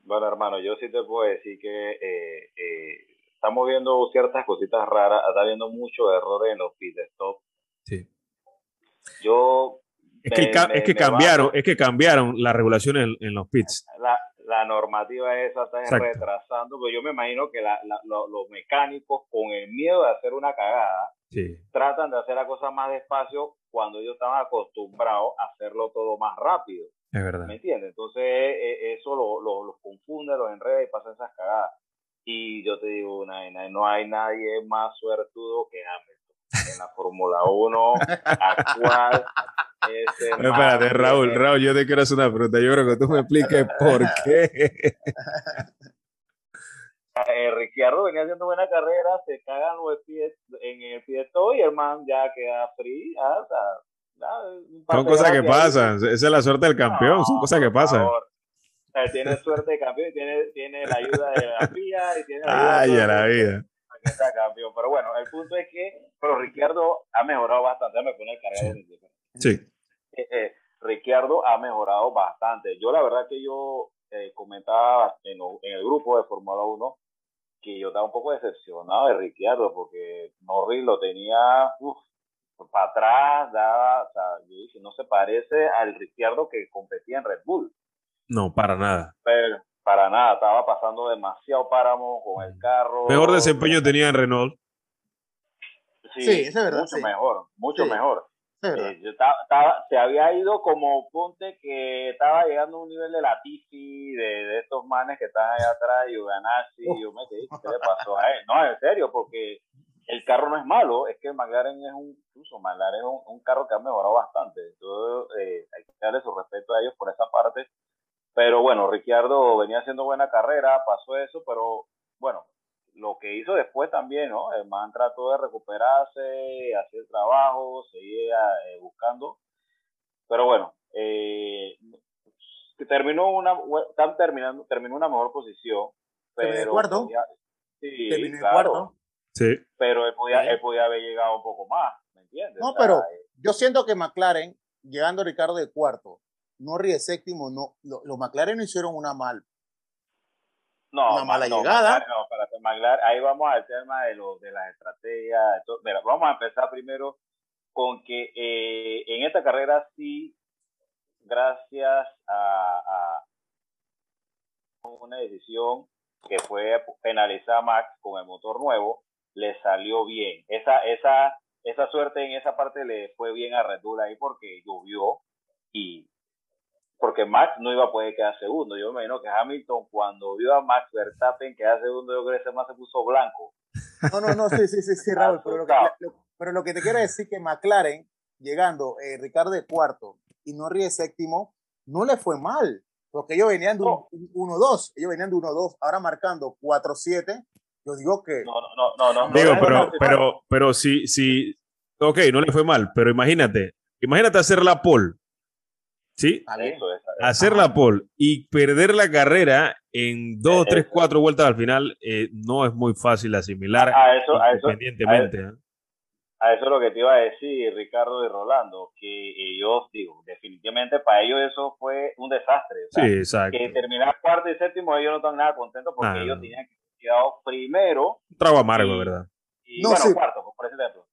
Bueno, hermano, yo sí te puedo decir que eh, eh, estamos viendo ciertas cositas raras, está habiendo muchos errores en los pit stop. Sí. Yo es que, es que cambiaron, es que cambiaron la regulación en, los pits. La, la normativa esa está retrasando, pero yo me imagino que los mecánicos con el miedo de hacer una cagada tratan de hacer la cosa más despacio cuando ellos estaban acostumbrados a hacerlo todo más rápido. Es verdad. ¿Me entiendes? Entonces e, e, eso los lo, confunde, los enreda y pasan esas cagadas. Y yo te digo una no hay nadie más suertudo que Hamilton en la Fórmula 1 actual. espérate, Raúl, Raúl, yo te quiero hacer una pregunta. Yo creo que tú me expliques por qué. Eh, Ricciardo venía haciendo buena carrera, se cagan los pies en el pie y el man ya queda free. Ah, son cosas que pasan, esa es la suerte del campeón, son cosas que pasan. tiene suerte de campeón y tiene, tiene la ayuda de la FIA y tiene la ayuda Ay, la vida. Campeón. Pero bueno, el punto es que pero Ricciardo ha mejorado bastante. Me pone el cargador. Sí. Eh, eh, Ricciardo ha mejorado bastante. Yo la verdad que yo eh, comentaba en, en, el grupo de Fórmula 1 que yo estaba un poco decepcionado de Ricciardo porque Norris lo tenía para atrás, daba, o sea, yo dije, no se parece al Ricciardo que competía en Red Bull. No, para nada. Pero, para nada, estaba pasando demasiado páramo con el carro. Mejor desempeño tenía en Renault. Sí, es verdad. Mucho mejor, mucho mejor. Eh, se había ido como ponte que estaba llegando a un nivel de la Tifi, de, estos manes que están allá atrás, y Ganassi, y yo me quedé, ¿qué le pasó a él? No, en serio, porque el carro no es malo, es que McLaren es un, incluso McLaren es un, carro que ha mejorado bastante, entonces eh, hay que darle su respeto a ellos por esa parte, pero bueno, Ricciardo venía haciendo buena carrera, pasó eso, pero bueno, lo que hizo después también, ¿no? El man trató de recuperarse, hacer trabajo, seguir eh, buscando. Pero bueno, eh, terminó una, están terminando, terminó una mejor posición. Pero cuarto. sí, claro, cuarto. Sí. Pero él podía, él podía haber llegado un poco más, ¿me entiendes? No, pero eh, yo siento que McLaren, llegando Ricardo de cuarto, Norris de séptimo, no, los McLaren no hicieron una mal, no, una mala llegada. no, para McLaren, ahí vamos al tema de, lo, de las estrategias. Mira, vamos a empezar primero con que eh, en esta carrera sí, gracias a, a, una decisión que fue penalizar a Max con el motor nuevo, le salió bien. Esa, esa, esa suerte en esa parte le fue bien a Red Bull ahí porque llovió y porque Max no iba a poder quedar segundo. Yo me imagino que Hamilton cuando vio a Max Verstappen quedar segundo, yo creo que ese más se puso blanco. No, no, no, sí, sí, sí, sí Raúl, pero lo, que, pero lo que te quiero decir que McLaren, llegando eh, Ricardo de cuarto y Norris de séptimo, no le fue mal, porque ellos venían de 1-2, ellos venían de 1-2, ahora marcando 4-7, yo digo que... No, no, no, no. Digo, pero, pero, pero sí, sí, ok, no le fue mal, pero imagínate, imagínate hacer la pole ¿sí? Hacer la pole y perder la carrera en dos, tres, cuatro vueltas al final eh, no es muy fácil asimilar a eso, a eso, independientemente. ¿eh? A, eso es lo que te iba a decir Ricardo y Rolando, que ellos, digo, definitivamente para ellos eso fue un desastre. sí, exacto. Que terminar cuarto y séptimo ellos no están nada contentos porque ellos tenían que quedar primero. Un trago amargo, ¿verdad? Y no, bueno, cuarto, pues, por ejemplo.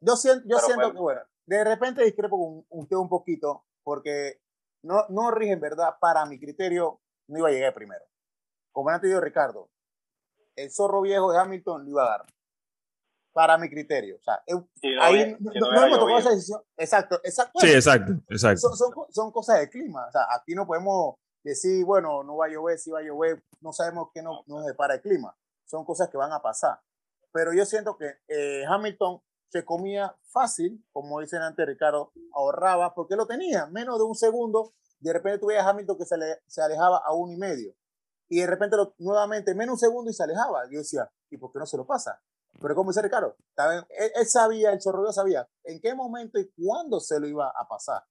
Yo siento, yo siento que, bueno, de repente discrepo con usted un poquito, porque no, Norris, en verdad, para mi criterio, no iba a llegar primero. Como antes dijo Ricardo, el zorro viejo de Hamilton lo iba a dar. Para mi criterio. O sea, ahí no, hemos tomado esa decisión. Exacto, exacto. Sí, exacto, exacto. Son, cosas de clima. O sea, aquí no podemos decir, bueno, no va a llover, si va a llover, no sabemos qué nos, nos depara el clima. Son cosas que van a pasar. Pero yo siento que eh, Hamilton se comía fácil, como dicen antes Ricardo, ahorraba porque lo tenía, menos de un segundo, de repente tú veías a Hamilton que se, le, se alejaba a uno y medio, y de repente lo, nuevamente menos un segundo y se alejaba. Yo decía, ¿y por qué no se lo pasa? Pero como dice Ricardo, él, sabía, el chorro sabía en qué momento y cuándo se lo iba a pasar.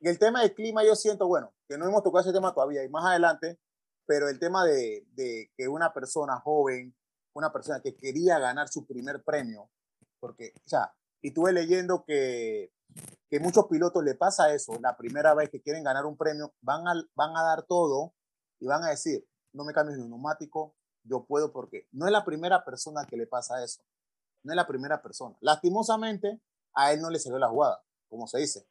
y el tema del clima yo siento, bueno, que no hemos tocado ese tema todavía y más adelante, pero el tema de, de que una persona joven, una persona que quería ganar su primer premio, porque, o sea, y estuve leyendo que, que muchos pilotos le pasa eso, la primera vez que quieren ganar un premio, van a, van a dar todo y van a decir, no me cambies el neumático, yo puedo porque no es la primera persona que le pasa eso, no es la primera persona. Lastimosamente, a él no le salió la jugada, como se dice.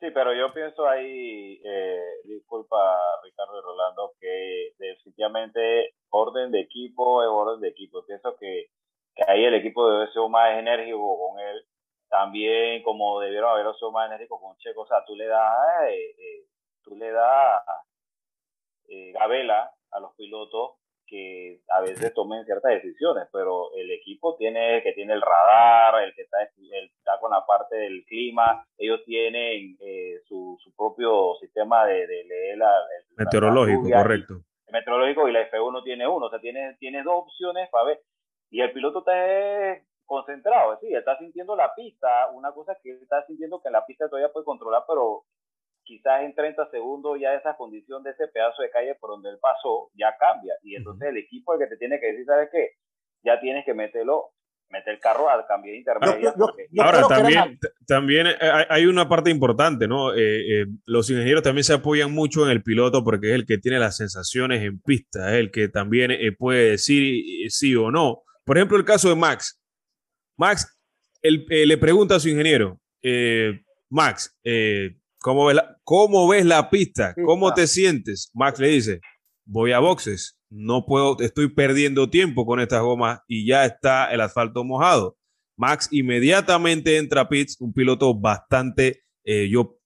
Sí, pero yo pienso ahí, eh, disculpa Ricardo y Rolando, que definitivamente orden de equipo es orden de equipo. Pienso que que ahí el equipo debe ser más enérgico con él, también como debieron haber sido más enérgicos con Checo, o sea, tú le das, eh, eh, tú le das eh, gabela a los pilotos que a veces tomen ciertas decisiones, pero el equipo tiene que tiene el radar, el que está, está con la parte del clima, ellos tienen eh, su, su, propio sistema de, de leer la, meteorológico, correcto. el meteorológico y la F1 tiene uno, o sea, tiene, tiene dos opciones para ver y el piloto está concentrado, es decir, está sintiendo la pista, una cosa es que él está sintiendo que la pista todavía puede controlar, pero quizás en 30 segundos ya esa condición de ese pedazo de calle por donde él pasó ya cambia. Y entonces el equipo el que te tiene que decir, ¿sabes qué? Ya tienes que meterlo, meter el carro al cambio de intermedia. Ahora, también, también hay una parte importante, ¿no? Eh, eh, los ingenieros también se apoyan mucho en el piloto porque es el que tiene las sensaciones en pista, es el que también eh, puede decir sí o no. Por ejemplo, el caso de Max. Max eh, le pregunta a su ingeniero, eh, Max, eh, ¿cómo, ves la, ¿cómo, ves la, pista? ¿Cómo te sientes? Max le dice, voy a boxes, no puedo, estoy perdiendo tiempo con estas gomas y ya está el asfalto mojado. Max inmediatamente entra a pits, un piloto bastante yo,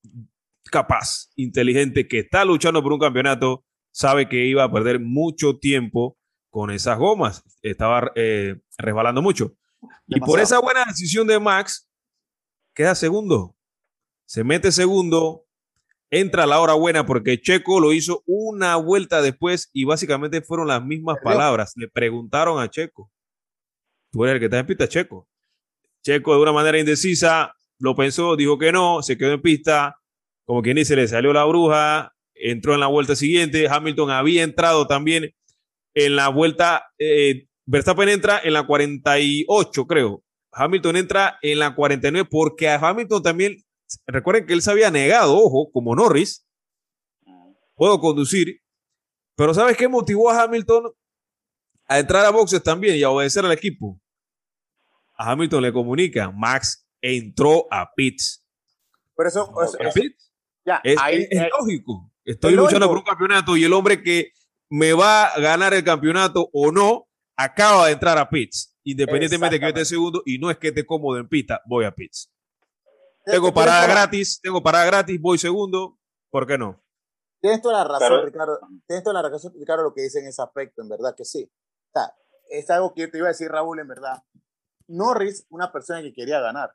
capaz, inteligente, que está luchando por un campeonato, sabe que iba a perder mucho tiempo con esas gomas. Estaba eh, resbalando mucho. Y por esa buena decisión de Max, queda segundo. Se mete segundo, entra la hora buena porque Checo lo hizo una vuelta después y básicamente fueron las mismas palabras. Le preguntaron a Checo. Tú eres el que está en pista, Checo. Checo de una manera indecisa lo pensó, dijo que no, se quedó en pista. Como quien dice, le salió la bruja, entró en la vuelta siguiente. Hamilton había entrado también en la vuelta. Eh, Verstappen entra en la 48, creo. Hamilton entra en la 49 porque a Hamilton también recuerden que él se había negado, ojo, como Norris, puedo conducir, pero ¿sabes qué motivó a Hamilton a entrar a boxes también y a obedecer al equipo? A Hamilton le comunica, Max entró a pits. Pero eso, ya, es, lógico. Estoy luchando por un campeonato y el hombre que me va a ganar el campeonato o no, acaba de entrar a pits, independientemente de que yo esté segundo y no es que esté cómodo en pista, voy a pits. Tengo parada gratis, tengo parada gratis, voy segundo, ¿por qué no? Tienes toda la razón, Ricardo. Tienes toda la razón, Ricardo, lo que dice en ese aspecto, en verdad que sí. O sea, es algo que te iba a decir, Raúl, en verdad. Norris, una persona que quería ganar.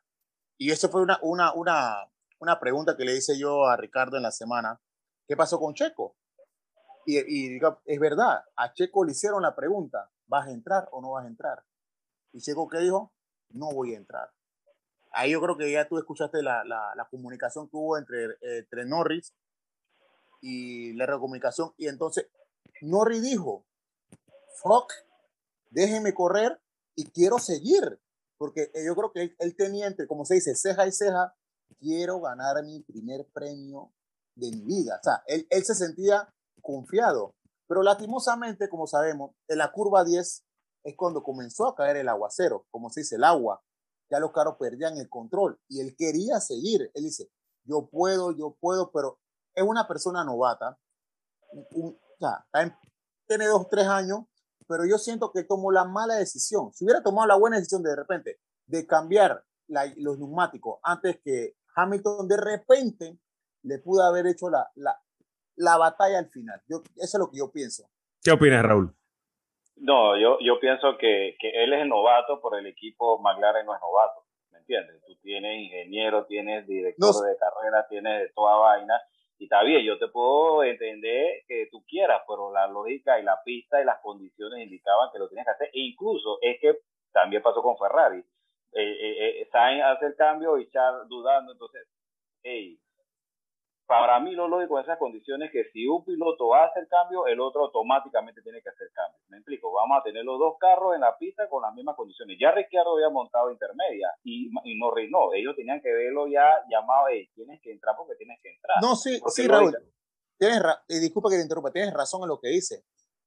Y eso fue una, una, una, una pregunta que le hice yo a Ricardo en la semana. ¿Qué pasó con Checo? Y, es verdad, a Checo le hicieron la pregunta, ¿vas a entrar o no vas a entrar? Y Checo, ¿qué dijo? No voy a entrar ahí yo creo que ya tú escuchaste la, la, comunicación que hubo entre, entre Norris y la recomunicación. Y entonces Norris dijo, fuck, déjeme correr y quiero seguir. Porque yo creo que él, tenía entre, como se dice, ceja y ceja, quiero ganar mi primer premio de mi vida. O sea, él, él se sentía confiado. Pero lastimosamente, como sabemos, en la curva 10 es cuando comenzó a caer el aguacero, como se dice, el agua ya los carros perdían el control y él quería seguir. Él dice, yo puedo, yo puedo, pero es una persona novata. sea, tiene dos, tres años, pero yo siento que tomó la mala decisión. Si hubiera tomado la buena decisión de, repente de cambiar los neumáticos antes que Hamilton, de repente le pudo haber hecho la, la, la batalla al final. Yo, eso es lo que yo pienso. ¿Qué opinas, Raúl? No, yo, yo pienso que, que él es novato, por el equipo McLaren no es novato, ¿me entiendes? Tú tienes ingeniero, tienes director de carrera, tienes de toda vaina, y está bien, yo te puedo entender que tú quieras, pero la lógica y la pista y las condiciones indicaban que lo tienes que hacer, e incluso es que también pasó con Ferrari. Eh, eh, eh Sainz hace el cambio y Charles dudando, entonces, hey, para mí lo lógico en esas condiciones es que si un piloto hace el cambio, el otro automáticamente tiene que hacer cambio. Me explico, vamos a tener los dos carros en la pista con las mismas condiciones. Ya Ricciardo había montado intermedia y, y Norris no, ellos tenían que verlo ya llamado, hey, tienes que entrar porque tienes que entrar. No, sí, sí, Raúl, tienes y disculpa que te interrumpa, tienes razón en lo que dice,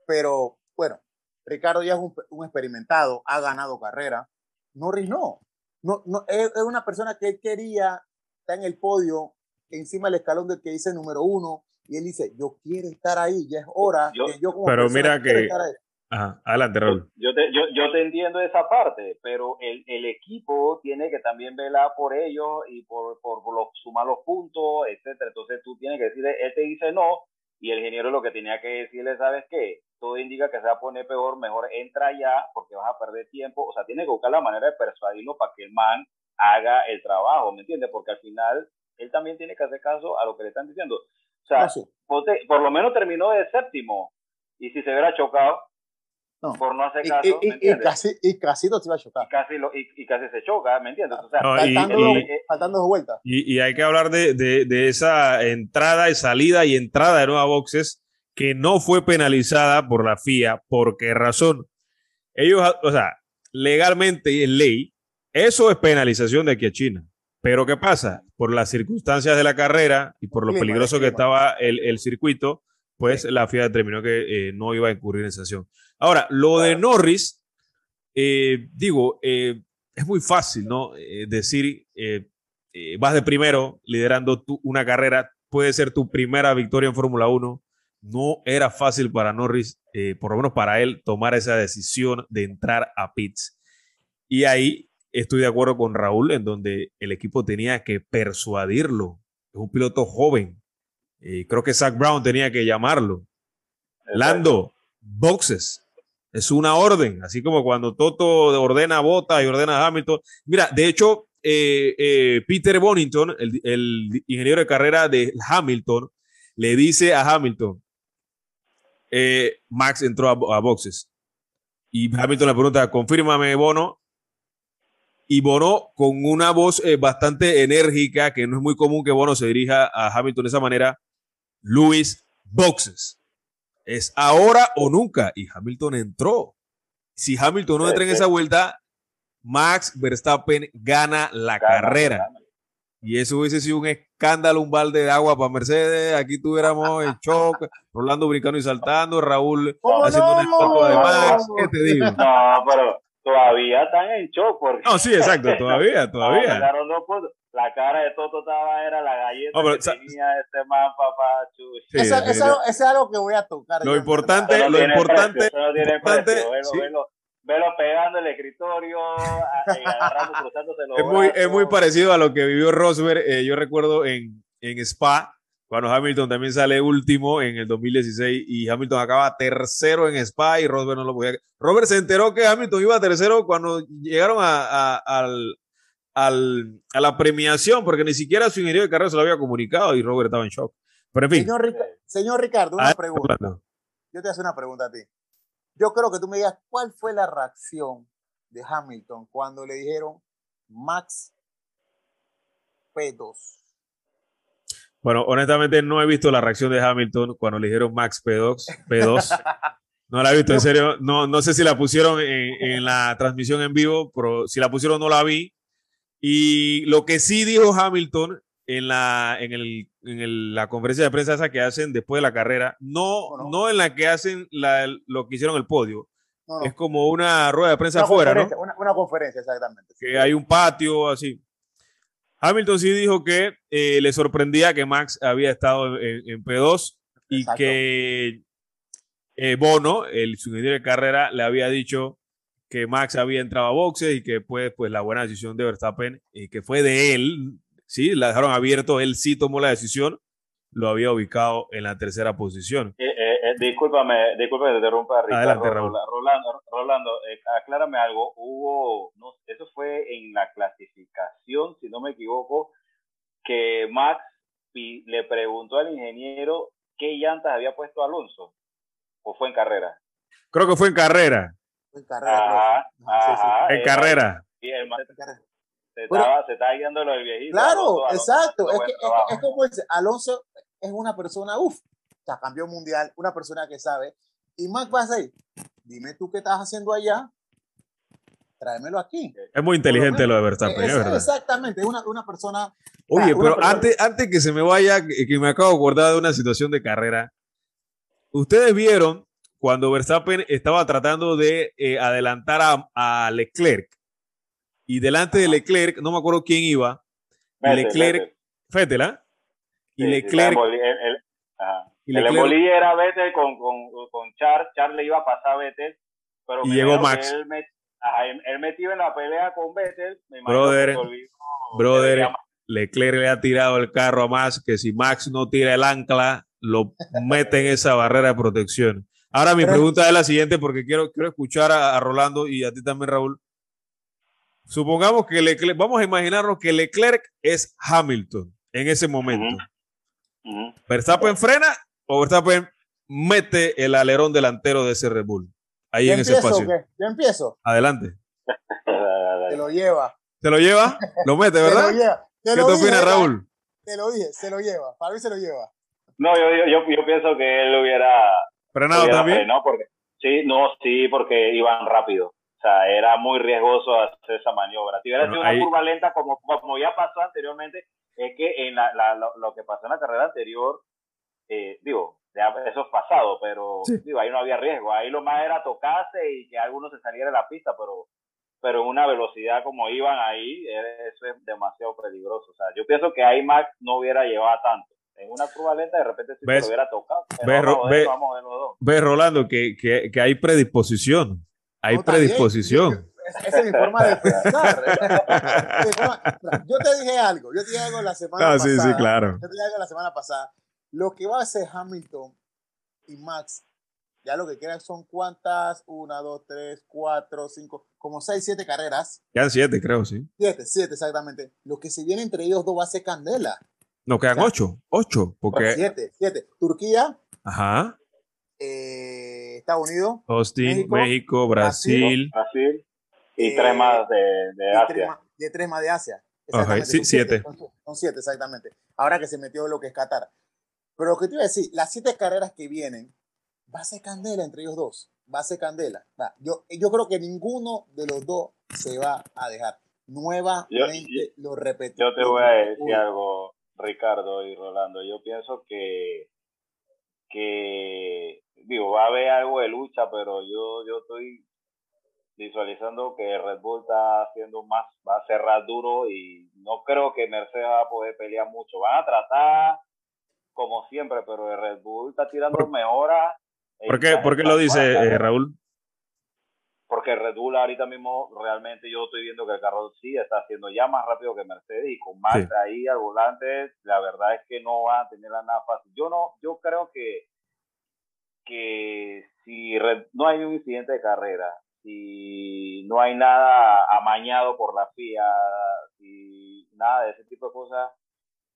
pero bueno, Ricardo ya es un, un experimentado, ha ganado carrera, Norris no. No, no, es, es una persona que quería estar en el podio encima del escalón del que dice número uno y él dice, yo quiero estar ahí, ya es hora yo, que yo como Pero mira que... Ajá, adelante, Raúl. Yo te, yo, yo te entiendo esa parte, pero el, el, equipo tiene que también velar por ellos y por, por, los, sumar los puntos, etcétera. Entonces tú tienes que decirle, él te dice no, y el ingeniero lo que tenía que decirle, ¿sabes qué? Todo indica que se va a poner peor, mejor entra ya, porque vas a perder tiempo. O sea, tiene que buscar la manera de persuadirlo para que el man haga el trabajo, ¿me entiendes? Porque al final él también tiene que hacer caso a lo que le están diciendo. O sea, por, lo menos terminó de séptimo. Y si se hubiera chocado, por no hacer caso, y, y, casi, y casi no se iba a chocar. Y casi, lo, y, casi se choca, ¿me entiendes? O sea, faltando, dos vueltas. Y, hay que hablar de, de, de, esa entrada y salida y entrada de nueva boxes que no fue penalizada por la FIA. ¿Por qué razón? Ellos, o sea, legalmente y en ley, eso es penalización de aquí a China. Pero ¿qué pasa? Por las circunstancias de la carrera y por lo peligroso que estaba el, el, circuito, pues la FIA determinó que eh, no iba a incurrir en sanción. Ahora, lo de Norris, eh, digo, eh, es muy fácil, ¿no? decir, vas de primero liderando una carrera, puede ser tu primera victoria en Fórmula 1. No era fácil para Norris, por lo menos para él, tomar esa decisión de entrar a pits. Y ahí estoy de acuerdo con Raúl en donde el equipo tenía que persuadirlo. Es un piloto joven. y creo que Zach Brown tenía que llamarlo. Lando, boxes. Es una orden, así como cuando Toto ordena Bota y ordena Hamilton. Mira, de hecho, eh, eh, Peter Bonington, el, el ingeniero de carrera de Hamilton, le dice a Hamilton, eh, Max entró a, a boxes. Y Hamilton le pregunta, confírmame, Bono. Y Bono, con una voz eh, bastante enérgica, que no es muy común que Bono se dirija a Hamilton de esa manera, Luis, boxes. Es ahora o nunca. Y Hamilton entró. Si Hamilton no entra en esa vuelta, Max Verstappen gana la Gana, carrera. gana. Y eso hubiese sido un escándalo, un balde de agua para Mercedes. Aquí tuviéramos el shock, Rolando brincando y saltando, Raúl ¿Cómo haciendo no? estatua de Max. ¿Qué te digo? No, pero todavía están en shock porque No, sí, exacto, todavía, todavía. La cara de Toto estaba era la galleta No, pero que tenía este man, papá, chuchi. Sí, eso, eso, eso es algo que voy a tocar. Lo importante- no lo importante- precio, no tiene importante, precio. Velo, sí. velo, velo pegando el escritorio, agarrando, cruzándose los Es muy, es muy parecido a lo que vivió Rosberg. eh, yo recuerdo en, en Spa, cuando Hamilton también sale último en el 2016 y Hamilton acaba tercero en Spa y Rosberg no lo podía. Robert se enteró que Hamilton iba tercero cuando llegaron a, a- al, al- a la premiación, porque ni siquiera su ingeniero de carrera se lo había comunicado y Robert estaba en shock. Pero en fin. Señor, Rica- señor Ricardo, una adelante, pregunta. Yo te hacer una pregunta a ti. Yo creo que tú me digas cuál fue la reacción de Hamilton cuando le dijeron Max P2. Bueno, honestamente no he visto la reacción de Hamilton cuando le dijeron Max P2. P2. No la he visto, en serio. No, no sé si la pusieron en, en la transmisión en vivo, pero si la pusieron no la vi. Y lo que sí dijo Hamilton en la, en el, en el- la conferencia de prensa esa que hacen después de la carrera, no, no en la que hacen la- lo que hicieron el podio, No, no. es como una rueda de prensa Una afuera, ¿no? una, una conferencia, exactamente. que hay un patio así. Hamilton sí dijo que eh, le sorprendía que Max había estado en, en P2 y Exacto. que eh, Bono, el ingeniero de carrera, le había dicho que Max había entrado a boxes y que después pues la buena decisión de Verstappen y que fue de él, sí, la dejaron abierto, él sí tomó la decisión, lo había ubicado en la tercera posición. Eh, eh, discúlpame, discúlpame, te interrumpa, Ricardo. Adelante, Raúl. Rola- Rolando, Rolando eh, aclárame algo. Hubo, no, eso fue en la clasificación, si no me equivoco, que Max pi- le preguntó al ingeniero qué llantas había puesto Alonso. ¿O fue en carrera? Creo que fue en carrera, En carrera, Ajá, profe. Ajá, sí, en eh, carrera. El se Bueno. estaba, se estaba guiando lo del viejito. Claro, Alonso, Alonso exacto. Es, que, es, que- es como dice, Alonso es una persona, uff, sea, campeón mundial, una persona que sabe. Y Max va a decir, dime tú qué estás haciendo allá, tráemelo aquí. Es muy inteligente lo de Verstappen, Es- es verdad. exactamente, es una, una persona. Oye, una pero persona- antes, antes que se me vaya, que, me acabo de acordar de una situación de carrera. Ustedes vieron cuando Verstappen estaba tratando de eh, adelantar a, a Leclerc. Y delante de Leclerc, no me acuerdo quién iba, Vettel, Leclerc, Vettel. ¿ah? Y Sí, Leclerc, el, el- ajá. Y El Leclerc- embolí era Vettel con, con, con Char. Char le iba a pasar a Vettel. Pero Y llegó Max. Él, met- ajá, él, metido en la pelea con Vettel. Me imagino Brother, olvidó brother, Leclerc le ha tirado el carro a Max, que si Max no tira el ancla, lo mete en esa barrera de protección. Ahora mi pregunta es la siguiente, porque quiero, quiero escuchar a, a Rolando y a ti también, Raúl. Supongamos que Leclerc, vamos a imaginarnos que Leclerc es Hamilton en ese momento. Ujú. ¿Verstappen frena o Verstappen mete el alerón delantero de ese Red Bull? Ahí ¿Ya en ese espacio. qué? ¿Ya empiezo? Adelante. Te lo lleva. ¿Se lo lleva? ¿Lo mete, Te verdad? lo lleva. Te ¿Qué lo te dije, opinas. Raúl? Te lo dije, se lo lleva. Para mí se lo lleva. No, yo, yo, yo, yo pienso que él hubiera, ¿Frenado hubiera también? frenado porque sí, no, sí, porque iban rápido. O sea, era muy riesgoso hacer esa maniobra. Si hubiera Bueno, sido una ahí- curva lenta, como, como ya pasó anteriormente, es que en la, la- lo, lo que pasó en la carrera anterior, eh, digo, ya eso es pasado, pero Sí. digo, ahí no había riesgo. Ahí lo más era tocarse y que alguno se saliera de la pista, pero pero en una velocidad como iban ahí, eh, eso es demasiado peligroso. O sea, yo pienso que ahí Max no hubiera llevado tanto. En una curva lenta, de repente sí se lo hubiera tocado. Pero ¿Ves, vamos, Ro- a joder, ve- vamos a ver los dos. Ves, Rolando, que, que, que hay predisposición. Hay No, predisposición. Esa es mi forma de pensar. Yo te dije algo. Yo te dije algo la semana Ah, pasada. sí, sí, claro. Yo te dije algo la semana pasada. Lo que va a hacer Hamilton y Max Ya lo que quedan son cuántas, una, dos, tres, cuatro, cinco, como seis, siete carreras. Quedan siete, creo, sí. Siete, siete, exactamente. Lo que se viene entre ellos dos va a ser candela. No, quedan ocho, ocho, porque... Siete, siete. Turquía, Ajá. eh, Estados Unidos, Austin, México, México, Brasil. Brasil y Eh, tres más de, de y tres Asia. más- de tres más de Asia. Ok, Exactamente, sí, son siete. Son, son siete, exactamente. Ahora que se metió lo que es Qatar. Pero lo que te iba a decir, las siete carreras que vienen, va a ser candela entre ellos dos. Va a ser candela. Yo, yo creo que ninguno de los dos se va a dejar. Nuevamente lo repetí. Yo te voy a decir algo, Ricardo y Rolando. Yo pienso que, que digo, va a haber algo de lucha, pero yo, yo estoy visualizando que Red Bull está haciendo más, va a cerrar duro y no creo que Mercedes va a poder pelear mucho. Van a tratar como siempre, pero el Red Bull está tirando ¿Por- mejoras. ¿Por qué, por qué lo dice eh, Raúl? porque Red Bull ahorita mismo realmente yo estoy viendo que el carro sí está haciendo ya más rápido que Mercedes y con Max Sí. ahí al volante, la verdad es que no van a tener la nada fácil. Yo no, yo creo que que si Red- no hay un incidente de carrera, si no hay nada amañado por la FIA, si nada de ese tipo de cosas,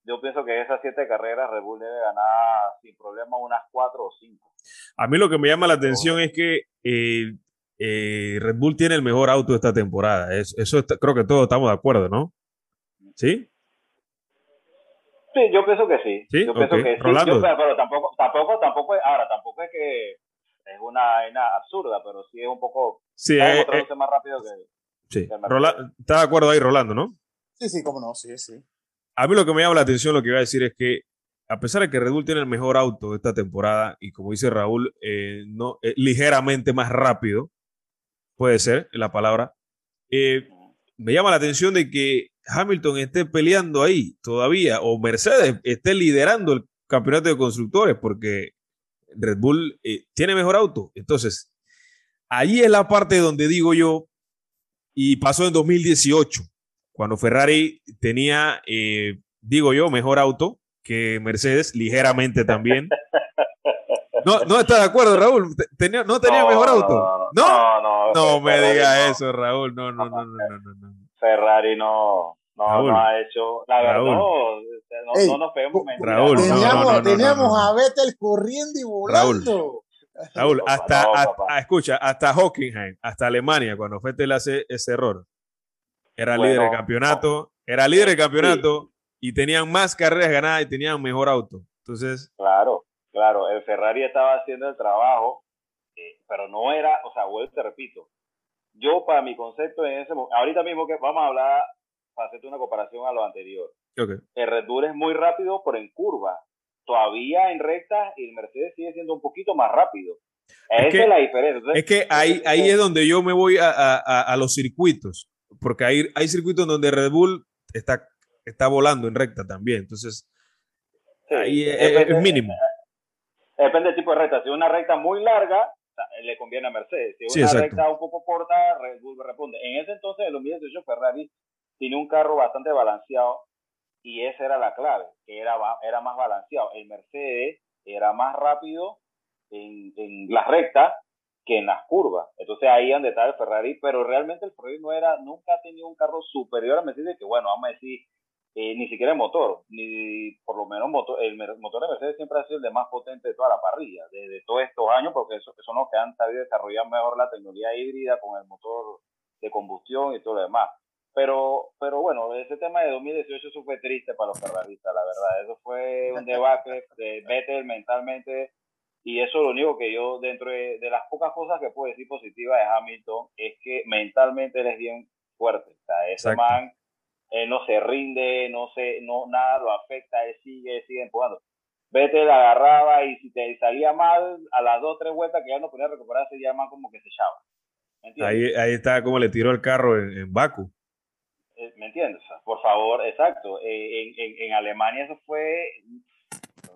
yo pienso que esas siete carreras Red Bull debe ganar sin problema unas cuatro o cinco. A mí lo que me llama la atención es que eh, eh, Red Bull tiene el mejor auto esta temporada. Es- eso está- creo que todos estamos de acuerdo, ¿no? ¿Sí? Sí, yo pienso que sí. Sí, Yo pienso que sí. Rolando. Yo, pero, pero tampoco, tampoco, tampoco, es- ahora tampoco es que es una vaina absurda, pero sí es un poco, Sí, está eh, eh, más rápido que. sí. que. Rola- está de acuerdo ahí, Rolando, ¿no? Sí, sí, cómo no, sí, sí. A mí lo que me llama la atención, lo que iba a decir es que, a pesar de que Red Bull tiene el mejor auto esta temporada, y como dice Raúl, eh, eh, ligeramente más rápido, puede ser la palabra, eh, me llama la atención de que Hamilton esté peleando ahí todavía, o Mercedes esté liderando el campeonato de constructores, porque Red Bull tiene mejor auto. Entonces, ahí es la parte donde digo yo, y pasó en 2018, cuando Ferrari tenía, eh, digo yo, mejor auto que Mercedes, ligeramente también. No, no está de acuerdo, Raúl. Te- Tenía, no tenía No, mejor no, auto. No, No, no, no me Ferrari diga no. eso, Raúl. No, no, no, no, no, no, no. Ferrari no, no, Raúl. no ha hecho. La verdad, Raúl. no, no, Ey, no nos peguemos mentiras. Raúl, no, teníamos no, no, no, teníamos no. a Vettel corriendo y volando. Raúl, hasta, no, hasta- escucha, hasta Hockenheim, hasta Alemania, cuando Vettel hace ese error, era Bueno, líder del campeonato, era líder del campeonato y tenían más carreras ganadas y tenían mejor auto. Entonces, Claro, claro, el Ferrari estaba haciendo el trabajo, eh, pero no era, o sea, vuelvo y te repito, yo para mi concepto en ese momento, ahorita mismo que vamos a hablar, para hacerte una comparación a lo anterior, el Red Bull es muy rápido, pero en curva, todavía en recta, y el Mercedes sigue siendo un poquito más rápido. Esa que- es la diferencia. Entonces, Es que ahí, ahí es donde yo me voy a, a- a- a los circuitos, porque hay, hay circuitos donde Red Bull está, está volando en recta también. Entonces, sí, ahí es, depende- es mínimo. Depende del tipo de recta. Si una recta muy larga, le conviene a Mercedes. Si Sí, una recta un poco corta, Red Bull responde. En ese entonces, en 2018, Ferrari tiene un carro bastante balanceado y esa era la clave, que era, era más balanceado. El Mercedes era más rápido en, en las rectas que en las curvas. Entonces ahí donde está el Ferrari, pero realmente el Ferrari no era, nunca ha tenido un carro superior a Mercedes, que bueno, vamos a decir, eh, ni siquiera el motor, ni por lo menos motor, el motor de Mercedes siempre ha sido el de más potente de toda la parrilla, desde todos estos años, porque eso, son los que han sabido desarrollar mejor la tecnología híbrida con el motor de combustión y todo lo demás. Pero, pero bueno, ese tema de 2018 eso fue triste para los ferraristas, la verdad. Eso fue un debacle de Vettel mentalmente. Y eso es lo único que yo, dentro de, de las pocas cosas que puedo decir positiva de Hamilton, es que mentalmente él es bien fuerte. O sea, ese Exacto. man él no se rinde, no se, no, nada lo afecta, él sigue, sigue empujando. Vettel agarraba y si te salía mal, a las dos o tres vueltas que ya no podía recuperarse, ya más como que se echaba. Ahí, ahí está como le tiró el carro en, en Baku. Eh, ¿Me entiendes? O sea, por favor, exacto. Eh, en, en, en Alemania eso fue.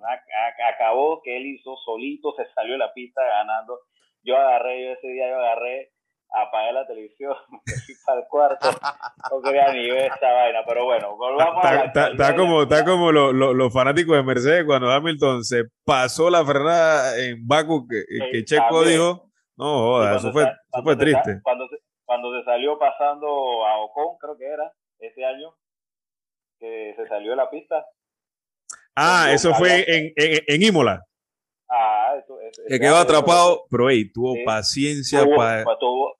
A- a- Acabó que él hizo solito, se salió de la pista ganando. Yo agarré, yo ese día yo agarré apagué la televisión, me fui para el cuarto, no quería ni ver esta vaina, pero bueno, volvamos a la Está, como, está como lo- lo- los fanáticos de Mercedes cuando Hamilton se pasó la frenada en Baku que, que Checo también. dijo, no joda, eso fue, eso fue se triste. Cuando se, cuando se salió pasando a Ocon, creo que era, ese año, que se salió de la pista. Ah, eso fue en, en, en Imola, Ah, eso, eso- que quedó atrapado, pero hey, tuvo Sí. paciencia tuvo- para tuvo-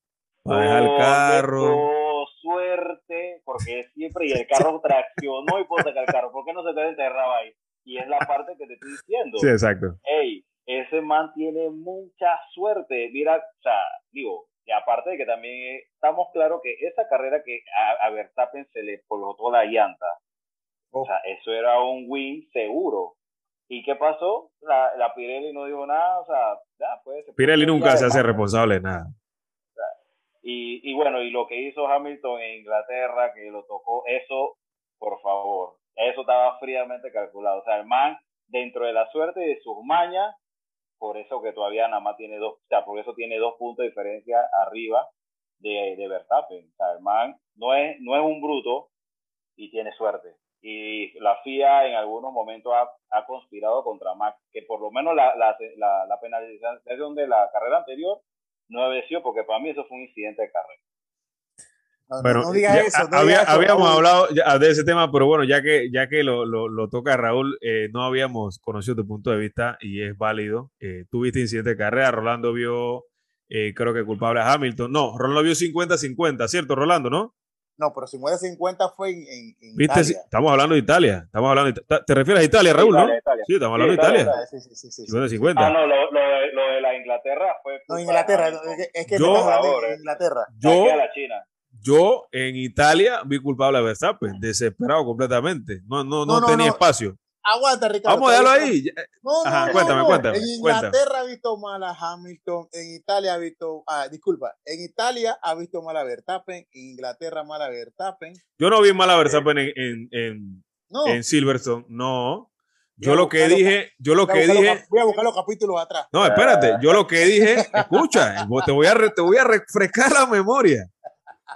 dejar el carro. tuvo suerte, porque siempre, y el carro traccionó y pudo sacar el carro. ¿Por qué no se quedó enterrado ahí? Y es la parte que te estoy diciendo. Sí, exacto. Ey, ese man tiene mucha suerte. Mira, o sea, digo, y aparte de que también estamos claros que esa carrera que a, a Verstappen se le explotó la llanta, o sea, eso era un win seguro. ¿Y qué pasó? La, la Pirelli no dijo nada, o sea, ya, pues. se Pirelli nunca se hace responsable de nada. Y, y bueno, y lo que hizo Hamilton en Inglaterra, que lo tocó, eso, por favor, eso estaba fríamente calculado. O sea, el man, dentro de la suerte y de sus mañas, por eso que todavía nada más tiene dos, o sea, por eso tiene dos puntos de diferencia arriba de, de Verstappen. O sea, el man no es, no es un bruto y tiene suerte. Y la FIA en algunos momentos ha, ha conspirado contra Max, que por lo menos la, la, la, la penalización de la carrera anterior no obedeció, porque para mí eso fue un incidente de carrera. No, Bueno, no digas ya- eso. no había- digas eso, habíamos hablado de ese tema, pero bueno, ya que, ya que lo, lo- lo toca Raúl, eh, no habíamos conocido tu punto de vista y es válido. Eh, tuviste incidente de carrera, Rolando vio, eh, creo que culpable a Hamilton. No, Rolando vio 50-50, ¿cierto, Rolando, no? No, pero 50-50 fue en, en, en ¿Viste? Italia. Estamos hablando de Italia. Estamos hablando de ¿Te refieres a Italia, Raúl, Italia, no? Italia. Sí, estamos hablando Sí, de Italia. Sí, sí, sí, sí, sí. 50-50. Ah, no, lo, lo, de, lo de la Inglaterra fue. No, Inglaterra, no, es que, es que Yo- estamos hablando Por favor, de eh. Inglaterra. Yo, Saqué a la China. yo en Italia vi culpable a Verstappen, desesperado completamente. No, no, no, No, no, tenía no. espacio. Aguanta, Ricardo. Vamos a dejarlo ahí. No, no, Ajá, no, cuéntame, no. cuéntame, En Inglaterra ha visto mal a Hamilton, en Italia ha visto, ah, disculpa, en Italia ha visto mal a Verstappen, en Inglaterra mal a Verstappen. Yo no vi mal a Verstappen en, en, en, No, en Silverstone, no. Yo lo que dije, yo lo que dije, voy a buscar los capítulos atrás. no, espérate, yo lo que dije, escucha, te voy a, re- te voy a refrescar la memoria.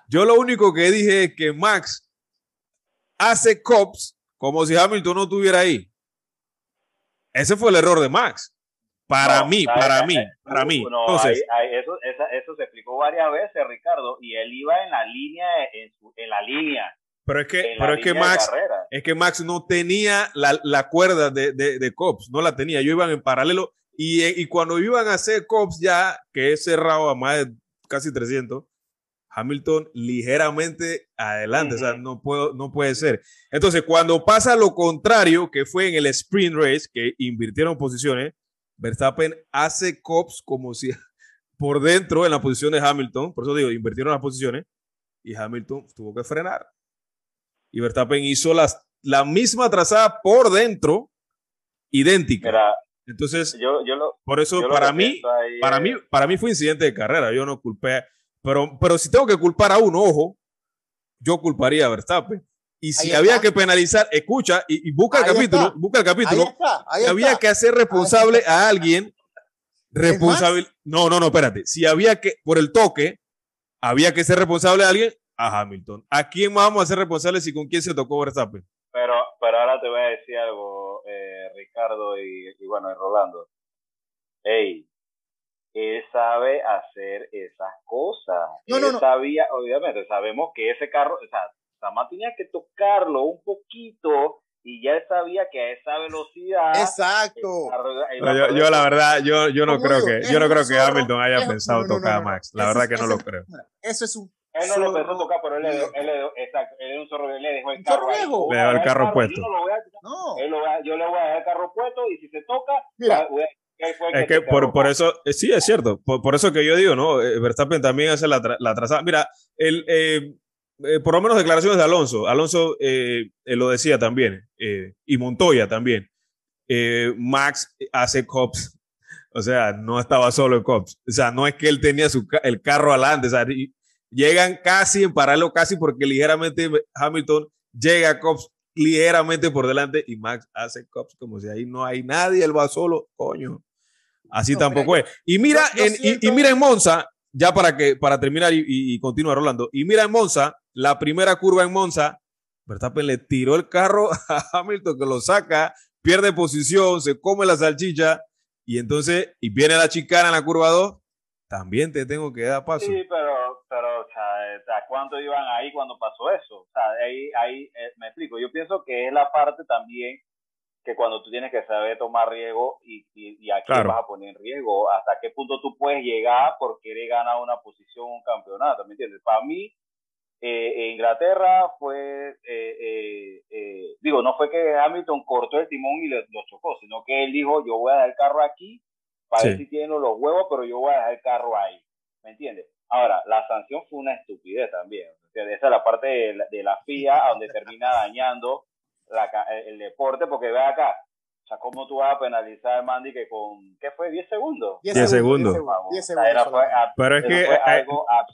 Yo lo único que dije es que Max hace cops como si Hamilton no estuviera ahí. Ese fue el error de Max. Para No, mí, ay, para ay, mí, para mí. No, Entonces, eso, esa- eso se explicó varias veces, Ricardo, y él iba en la línea, en, su- en la línea. pero es que, pero es que Max, es que Max no tenía la, la cuerda de, de, de cops, no la tenía. Yo iban en paralelo y, y cuando iban a hacer cops ya, que es cerrado a más de casi 300, Hamilton ligeramente adelante, o sea, no, puedo, no puede ser. Entonces, cuando pasa lo contrario, que fue en el sprint race, que invirtieron posiciones, Verstappen hace cops como si por dentro en la posición de Hamilton, por eso digo, invirtieron las posiciones y Hamilton tuvo que frenar. Y Verstappen hizo las, la misma trazada por dentro, idéntica. Mira, Entonces, yo, yo lo, por eso yo para mí, para mí, para mí fue incidente de carrera. Yo no culpé, pero, pero si tengo que culpar a uno, ojo, yo culparía a Verstappen. Y si Ahí había está. que penalizar, escucha y, y busca el capítulo, está. busca el Ahí capítulo. está, ahí Si había que hacer responsable a alguien, responsable. No, no, no, espérate. Si había que, por el toque, había que ser responsable a alguien, a Hamilton. ¿A quién vamos a ser responsables y con quién se tocó Verstappen? Pero, pero ahora te voy a decir algo, eh, Ricardo y, y bueno, y Rolando. Ey, él sabe hacer esas cosas. No, él no, no. sabía, obviamente, sabemos que ese carro, o sea, Samá tenía que tocarlo un poquito y ya él sabía que a esa velocidad. Exacto. carro yo, yo la verdad, yo, yo no creo digo, que, yo no creo que Hamilton haya es- pensado tocar no, a. Max. La verdad es- que no lo creo. Eso es un. Él no lo pensó tocar, pero él le, él le, exacto, él un zorro, él le dejó el Un carro. Yo Le dejó el carro yo puesto. no lo voy a- No. él lo voy a- yo le voy a dejar el carro puesto y si se toca, Mira, voy a- Es que por, por eso, eh, sí, es cierto. Por, por eso que yo digo, ¿no? Eh, Verstappen también hace la, tra- la trazada. Mira, el, eh, eh, por lo menos declaraciones de Alonso. Alonso eh, lo decía también. y Montoya también. Max hace cops. O sea, no estaba solo en cops. O sea, no es que él tenía su, el carro adelante. O sea, y- llegan casi en paralelo, casi porque ligeramente Hamilton llega a cops ligeramente por delante y Max hace cops como si ahí no hay nadie, él va solo, coño. Así No, tampoco mira, es. Y mira, yo- yo en, y- y, mira en Monza, ya para, que, para terminar y, y, continuar, Rolando. Y mira en Monza, la primera curva en Monza, Verstappen le tiró el carro a Hamilton que lo saca, pierde posición, se come la salchicha y entonces, y viene la chicana en la curva 2, también te tengo que dar paso. Sí, pero, pero o sea, ¿cuánto iban ahí cuando pasó eso? O sea, ahí, ahí eh, me explico. Yo pienso que es la parte también que cuando tú tienes que saber tomar riesgo y, y, y a quién vas a poner en riesgo, hasta qué punto tú puedes llegar por querer ganar una posición, un campeonato, ¿me entiendes? Para mí, eh, Inglaterra fue, eh, eh, eh, digo, no fue que Hamilton cortó el timón y lo chocó, sino que él dijo, yo voy a dejar el carro aquí para ver si tiene los huevos, pero yo voy a dejar el carro ahí, ¿me entiendes? Ahora, la sanción fue una estupidez también, esa es la parte de la, de la FIA donde termina dañando la, el deporte, porque ve acá, o sea, ¿cómo tú vas a penalizar a Mandy que con, ¿qué fue? 10 segundos. 10 segundos. 10 segundos. pero es que, hay,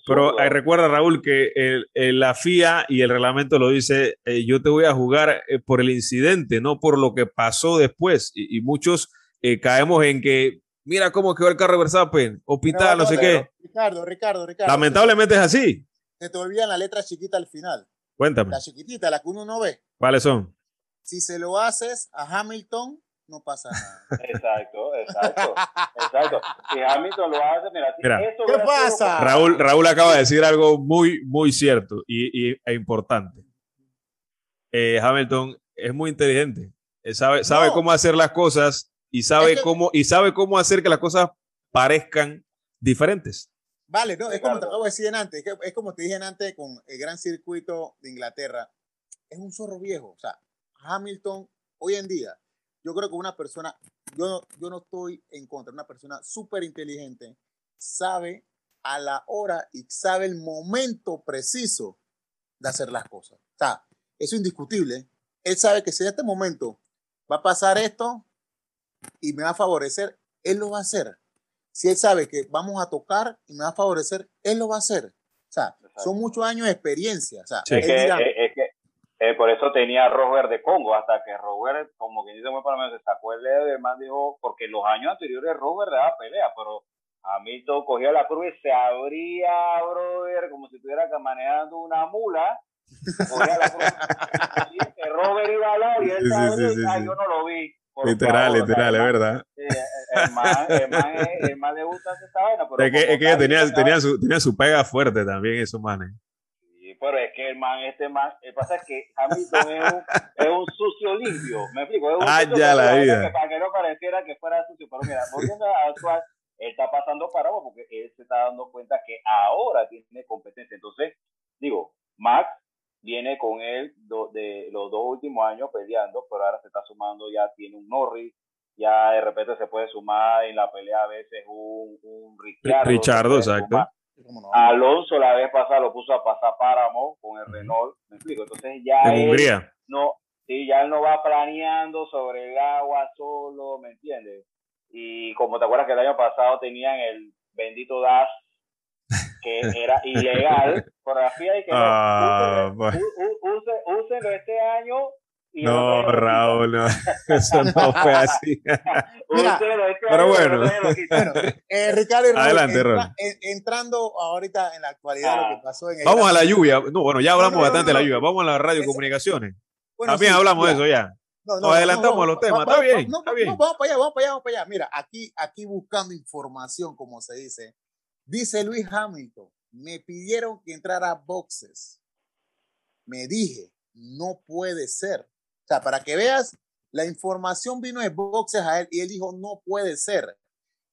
pero hay, recuerda Raúl que el, el, la FIA y el reglamento lo dice, eh, yo te voy a jugar eh, por el incidente, no por lo que pasó después. Y, y muchos eh, caemos en que, mira cómo quedó el carro de Verstappen, hospital, no, no sé qué. Ricardo, Ricardo, Ricardo. Lamentablemente es así. Se te olvidan la letra chiquita al final. Cuéntame. La chiquitita, la que uno no ve. ¿Cuáles son? Si se lo haces a Hamilton, no pasa nada. Exacto, exacto, exacto. Si Hamilton lo hace, mira, mira esto ¿qué pasa? Raúl, Raúl acaba de decir algo muy, muy cierto y, y e importante. Eh, Hamilton es muy inteligente, Él sabe, sabe no. cómo hacer las cosas y sabe, es que, cómo, y sabe cómo hacer que las cosas parezcan diferentes. Vale, no, es como te acabo de decir antes, es como te dije antes con el gran circuito de Inglaterra, es un zorro viejo, o sea, Hamilton hoy en día, yo creo que una persona, yo no, yo no estoy en contra, una persona súper inteligente, sabe a la hora y sabe el momento preciso de hacer las cosas. O sea, eso es indiscutible. Él sabe que si en este momento va a pasar esto y me va a favorecer, él lo va a hacer. Si él sabe que vamos a tocar y me va a favorecer, él lo va a hacer. O sea, Exacto. son muchos años de experiencia. O sea, sí. es, que, dirá, es, que, eh, por eso tenía a Robert de Congo, hasta que Robert, como que dice muy para mí, se sacó el dedo de más, dijo, porque los años anteriores Robert daba pelea, pero Hamilton cogía la curva y se abría, brother, como si estuviera manejando una mula. Cogía la y Robert iba al lado y él sí, sí, sí, ah, yo no lo vi. Literal, favor, literal, es verdad. El man, el, man, el man le gusta esa vaina. Pero es que, es que tenía, tenía, su, tenía su pega fuerte también, esos manes pero es que el man, este man, el pasa es que Hamilton es un, es un sucio limpio, me explico, es un ah, ya la vida. Que, para que no pareciera que fuera sucio, pero mira, volviendo a actual, él está pasando parado porque él se está dando cuenta que ahora tiene competencia, entonces, digo, Max viene con él do, de los dos últimos años peleando, pero ahora se está sumando, ya tiene un Norris, ya de repente se puede sumar en la pelea a veces un, un. Richardo, exacto. Sumar. No? Alonso la vez pasada lo puso a pasar páramo con el Renault, me explico. Entonces ya en él Hungría. no, sí, ya él no va planeando sobre el agua solo, ¿me entiendes? Y como te acuerdas que el año pasado tenían el bendito DAS que era ilegal, fotografía y que ah, no, úsenlo, úsenlo, úsenlo este año no, Raúl, no. eso no fue así. Mira, pero bueno. bueno eh, Ricardo, Raúl, Adelante, entra, en, entrando ahorita en la actualidad ah. lo que pasó en el Vamos a la lluvia. No, bueno, ya hablamos no, no, bastante de la lluvia. Vamos a las radiocomunicaciones. Bueno, También sí, hablamos de eso ya. No, Nos adelantamos a los temas. está bien. está bien. vamos para allá, vamos para allá, vamos para allá. Mira, aquí, aquí buscando información, como se dice. Dice Luis Hamilton, me pidieron que entrara a boxes. Me dije, no puede ser. O sea, para que veas, la información vino de boxes a él y él dijo, no puede ser.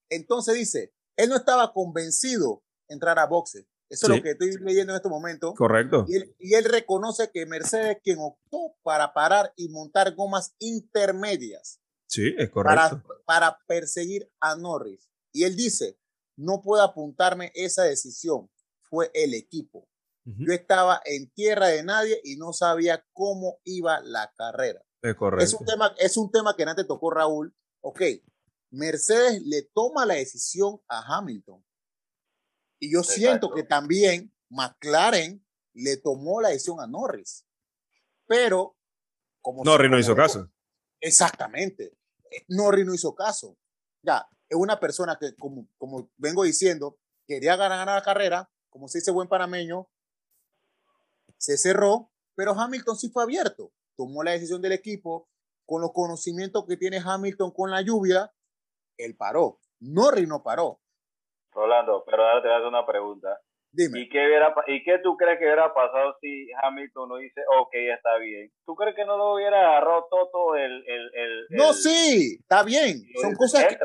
Entonces dice, él no estaba convencido de entrar a boxes. Eso sí. es lo que estoy leyendo en este momento. Correcto. Y él, y él, reconoce que Mercedes quien optó para parar y montar gomas intermedias. Sí, es correcto. Para, para perseguir a Norris. Y él dice, no puedo apuntarme esa decisión. Fue el equipo. Yo estaba en tierra de nadie y no sabía cómo iba la carrera. Es correcto. Es un tema, es un tema que antes tocó Raúl. Ok, Mercedes le toma la decisión a Hamilton. Y yo Exacto. siento que también McLaren le tomó la decisión a Norris. Pero, como. Norris no hizo caso. Exactamente. Norris no hizo caso. Ya, es una persona que, como, como vengo diciendo, quería ganar la carrera, como se dice buen panameño, se cerró, pero Hamilton sí fue abierto, tomó la decisión del equipo, con los conocimientos que tiene Hamilton con la lluvia, él paró. Norris no paró. Rolando, pero ahora te voy a hacer una pregunta. Dime. ¿Y qué, hubiera, ¿Y qué tú crees que hubiera pasado si Hamilton no dice, ok, está bien? ¿Tú crees que no lo hubiera agarrado Toto el... el, el no, el- sí, está bien. Son cosas, que,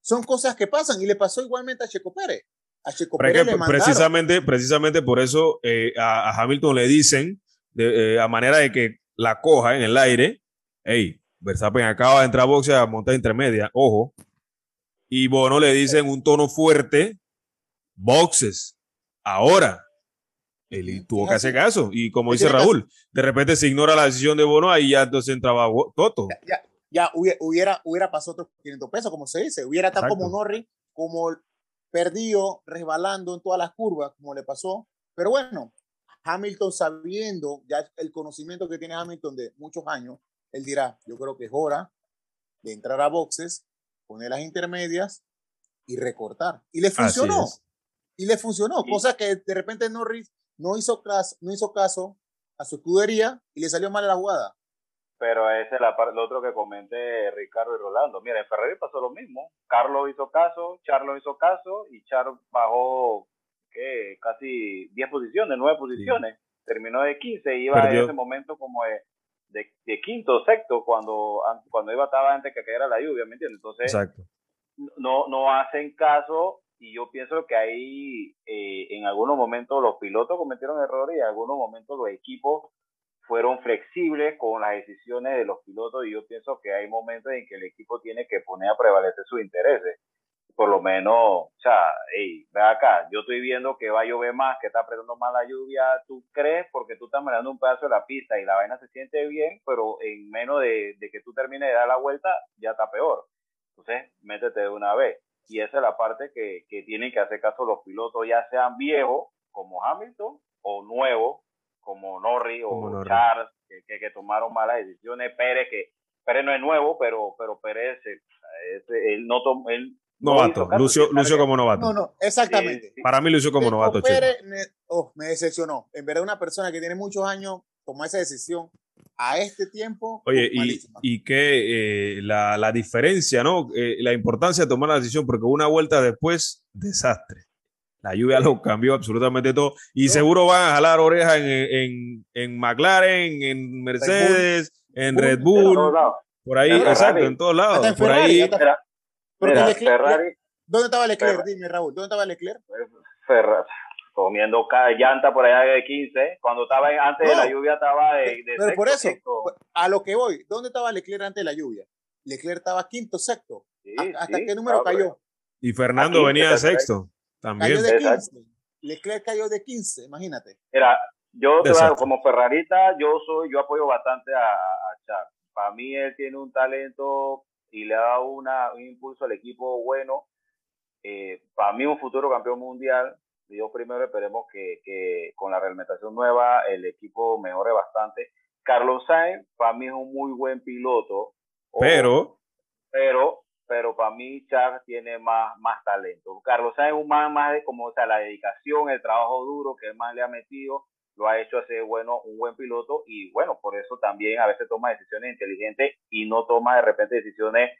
son cosas que pasan y le pasó igualmente a Checo Pérez. A Checo Pero es Pérez que le mandaron. precisamente, precisamente por eso eh, a, a Hamilton le dicen, de, eh, a manera de que la coja en el aire, hey, Verstappen acaba de entrar a boxe a montar intermedia, ojo. Y Bono le dice en un tono fuerte, boxes, ahora. Él tuvo que hacer caso. Y como dice Raúl, de repente se ignora la decisión de Bono, ahí ya entonces entraba Toto. Ya, ya hubiera, hubiera, hubiera pasado otros 500 pesos, como se dice. Hubiera estado como Norris, como perdido, resbalando en todas las curvas, como le pasó. Pero bueno, Hamilton sabiendo ya el conocimiento que tiene Hamilton de muchos años, él dirá, yo creo que es hora de entrar a boxes, poner las intermedias y recortar. Y le funcionó. Y le funcionó, Sí. cosa que de repente Norris no hizo, caso, no hizo caso a su escudería y le salió mal la jugada. Pero ese es la par- lo otro que comenté Ricardo y Rolando. Mira, en Ferrari pasó lo mismo. Carlos hizo caso, Charlo hizo caso y Char bajó ¿qué? casi 10 posiciones, 9 posiciones. Terminó de 15 y iba Perdió. en ese momento como de, de, de quinto, sexto, cuando, an- cuando iba estaba antes que cayera la lluvia, ¿me entiendes? Entonces, Exacto. no, no hacen caso y yo pienso que ahí eh, en algunos momentos los pilotos cometieron errores y en algunos momentos los equipos fueron flexibles con las decisiones de los pilotos y yo pienso que hay momentos en que el equipo tiene que poner a prevalecer sus intereses. Por lo menos, o sea, hey, ve acá, yo estoy viendo que va a llover más, que está apretando más la lluvia, tú crees porque tú estás manejando un pedazo de la pista y la vaina se siente bien, pero en menos de, de que tú termines de dar la vuelta, ya está peor. Entonces, métete de una vez. Y esa es la parte que, que tienen que hacer caso los pilotos, ya sean viejos como Hamilton o nuevos como Norris o Como que, que, que tomaron malas decisiones. Pérez, que Pérez no es nuevo, pero, pero Pérez, eh, ese- él no tomó. Él no Novato. caso, Lucio, Lucio como novato. No, no, exactamente. Sí, sí. Para mí Lucio como novato. Pérez me, oh, me decepcionó. En verdad, una persona que tiene muchos años tomó esa decisión a este tiempo. Oye, y que eh, la, la diferencia, ¿no? Eh, la importancia de tomar la decisión, porque una vuelta después, desastre. La lluvia lo cambió absolutamente todo. Y No. seguro van a jalar orejas en, en, en McLaren, en Mercedes, en Bull, Red En Bull, todos lados. por ahí, Ferrari. exacto, en todos lados. Hasta en Por Ferrari, ahí, hasta- mira, Leclerc- Ferrari, ¿Dónde estaba Leclerc? Ferrari. Dime, Raúl, ¿dónde estaba Leclerc? Ferrari, comiendo cada llanta por allá de 15. Cuando estaba en- antes de la lluvia estaba de, de Pero por eso, quinto. a lo que voy, ¿dónde estaba Leclerc antes de la lluvia? Leclerc estaba quinto, sexto. Sí, ¿Hasta sí, qué número claro, cayó? y Fernando venía de sexto. También. Cayó de Exacto. 15. Leclerc cayó de 15, imagínate. Mira, yo Exacto. como Ferrarita, yo soy, yo apoyo bastante a, a Charles. Para mí él tiene un talento y le ha dado una, un impulso al equipo bueno. Eh, para mí un futuro campeón mundial. Dios primero esperemos que, que con la reglamentación nueva el equipo mejore bastante. Carlos Sainz, para mí es un muy buen piloto. Pero, pero pero para mí Charles tiene más, más talento. Carlos Sainz es un más, más de como o sea, la dedicación, el trabajo duro que él más le ha metido, lo ha hecho hacer bueno, un buen piloto y bueno, por eso también a veces toma decisiones inteligentes y no toma de repente decisiones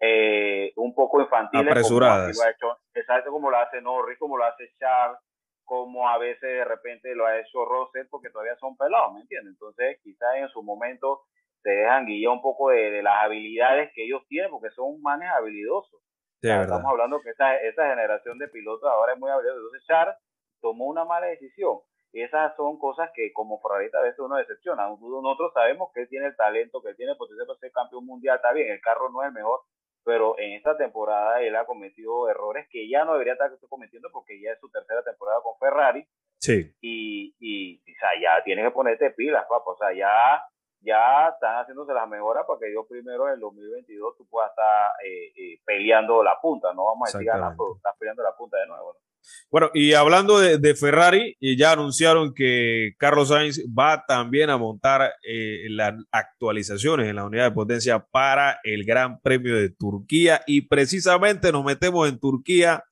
eh, un poco infantiles. Apresuradas. Como lo ha hecho, exacto como lo hace Norris, como lo hace Charles, como a veces de repente lo ha hecho Russell porque todavía son pelados, ¿me entiendes? Entonces quizás en su momento se dejan guiar un poco de, de las habilidades que ellos tienen, porque son manes habilidosos. O sea. Estamos hablando que esta, esta generación de pilotos ahora es muy habilidosa. Entonces Charles tomó una mala decisión. Y esas son cosas que como Ferrarita a veces uno decepciona. Nosotros sabemos que él tiene el talento, que él tiene potencial para ser campeón mundial, está bien, el carro no es el mejor, pero en esta temporada él ha cometido errores que ya no debería estar cometiendo porque ya es su tercera temporada con Ferrari Sí. y, y o sea, ya tienes que ponerte pilas, papá. O sea, ya, ya están haciéndose las mejoras para que Dios primero en el 2022 tú puedas estar eh, eh, peleando la punta, no vamos a decir pero estás peleando la punta de nuevo. ¿no? Bueno, y hablando de, de Ferrari, ya anunciaron que Carlos Sainz va también a montar eh, las actualizaciones en la unidad de potencia para el Gran Premio de Turquía. Y precisamente nos metemos en Turquía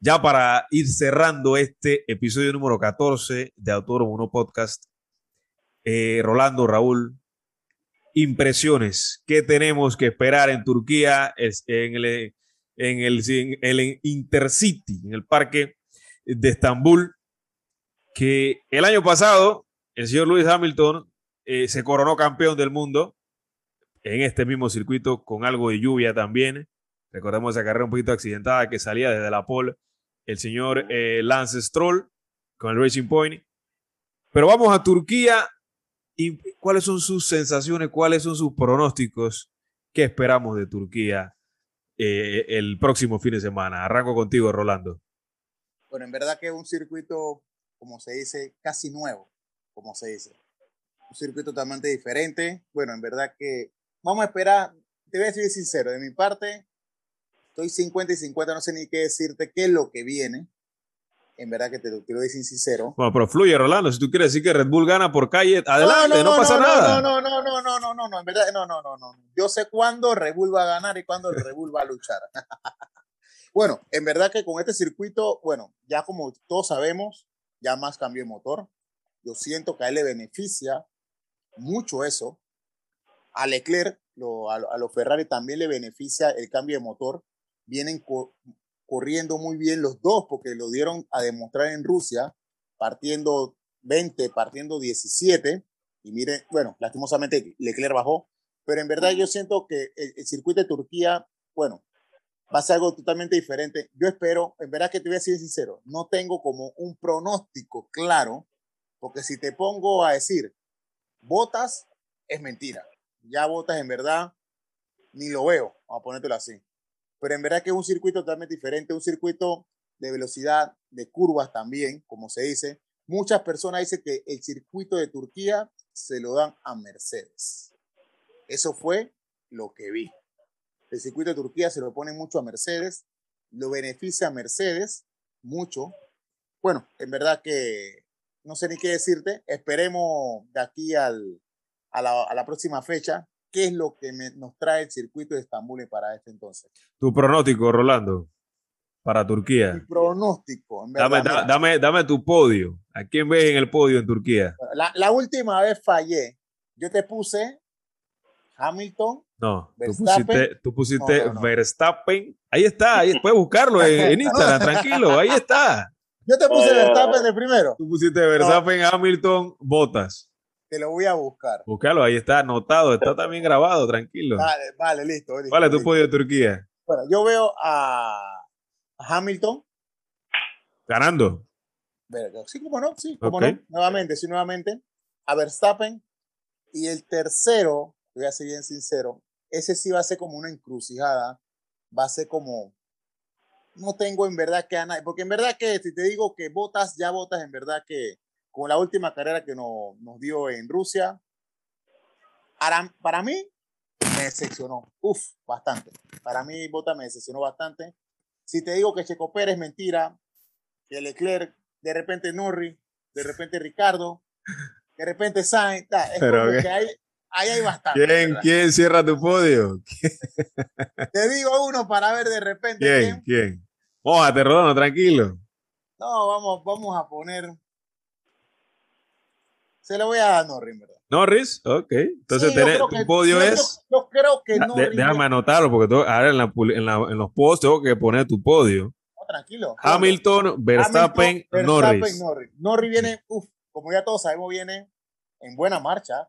ya para ir cerrando este episodio número 14 de Autódromo 1 Podcast, eh, Rolando, Raúl, impresiones. ¿Qué tenemos que esperar en Turquía, en el, en el, en el Intercity, en el parque de Estambul? Que el año pasado el señor Lewis Hamilton eh, se coronó campeón del mundo en este mismo circuito con algo de lluvia también. Recordemos esa carrera un poquito accidentada que salía desde la pole el señor eh, Lance Stroll con el Racing Point. Pero vamos a Turquía y cuáles son sus sensaciones, cuáles son sus pronósticos, qué esperamos de Turquía eh, el próximo fin de semana. Arranco contigo, Rolando. Bueno, en verdad que es un circuito, como se dice, casi nuevo como se dice. Un circuito totalmente diferente. Bueno, en verdad que vamos a esperar, te voy a decir sincero, de mi parte, estoy 50 y 50, no sé ni qué decirte qué es lo que viene. En verdad que te lo quiero decir sincero. Bueno, pero fluye, Rolando. Si tú quieres decir que Red Bull gana por calle, adelante, no, pasa nada. No, no, no, no, no, no, no, no, en verdad, no, no, no, no. Yo sé cuándo Red Bull va a ganar y cuándo Red Bull va a luchar. bueno, en verdad que con este circuito, bueno, ya como todos sabemos, ya más cambió el motor. Yo siento que a él le beneficia mucho eso. A Leclerc, a, los Ferrari también le beneficia el cambio de motor. Vienen corriendo muy bien los dos porque lo dieron a demostrar en Rusia, partiendo 20, partiendo 17. Y miren, bueno, lastimosamente Leclerc bajó, pero en verdad yo siento que el, el, circuito de Turquía, bueno, va a ser algo totalmente diferente. Yo espero, en verdad que te voy a ser sincero, no tengo como un pronóstico claro porque si te pongo a decir, botas, es mentira. Ya botas en verdad, ni lo veo, vamos a ponértelo así. Pero en verdad que es un circuito totalmente diferente, un circuito de velocidad, de curvas también, como se dice. Muchas personas dicen que el circuito de Turquía se lo dan a Mercedes. Eso fue lo que vi. El circuito de Turquía se lo pone mucho a Mercedes, lo beneficia a Mercedes mucho. Bueno, en verdad que no sé ni qué decirte. Esperemos de aquí al, a, la, a la próxima fecha qué es lo que nos trae el circuito de Estambul para este entonces. Tu pronóstico, Rolando, para Turquía. Mi pronóstico. En verdad, dame, dame, dame, tu podio. ¿A quién ves en el podio en Turquía? La, la última vez fallé. Yo te puse Hamilton. No, tú pusiste, tú pusiste Verstappen. Ahí está, ahí puedes buscarlo en, en Instagram, tranquilo, ahí está. Yo te puse Verstappen de primero. Tú pusiste Verstappen, Hamilton, Botas. Te lo voy a buscar. Búscalo, ahí está anotado, está también grabado, tranquilo. Vale, vale, listo. listo vale, tu podio de Turquía. Bueno, yo veo a, Hamilton. Ganando. Sí, como no, sí, como no. Nuevamente, sí, nuevamente. A Verstappen. Y el tercero, voy a ser bien sincero, ese sí va a ser como una encrucijada. Va a ser como no tengo en verdad que ganar, porque en verdad que si te digo que votas, ya votas en verdad que con la última carrera que nos, nos dio en Rusia, para, para mí me decepcionó, uf, bastante. Para mí Bota me decepcionó bastante. Si te digo que Checo Pérez es mentira, que Leclerc, de repente Norris, de repente Ricardo, de repente Sainz, es como que hay, ahí hay bastante. ¿Quién, ¿Quién cierra tu podio? Te digo uno para ver de repente. ¿Quién? ¿Quién? Mójate, Rodano, tranquilo. No, vamos, vamos a poner. Se lo voy a dar a Norris, ¿verdad? Norris, ok. Entonces, tu podio es. Yo, creo que no. déjame anotarlo, porque ahora en, la, en, la, en, los posts tengo que poner tu podio. No, tranquilo. Hamilton, Verstappen, Norris. Norris. Norris viene, uff, como ya todos sabemos, viene en buena marcha.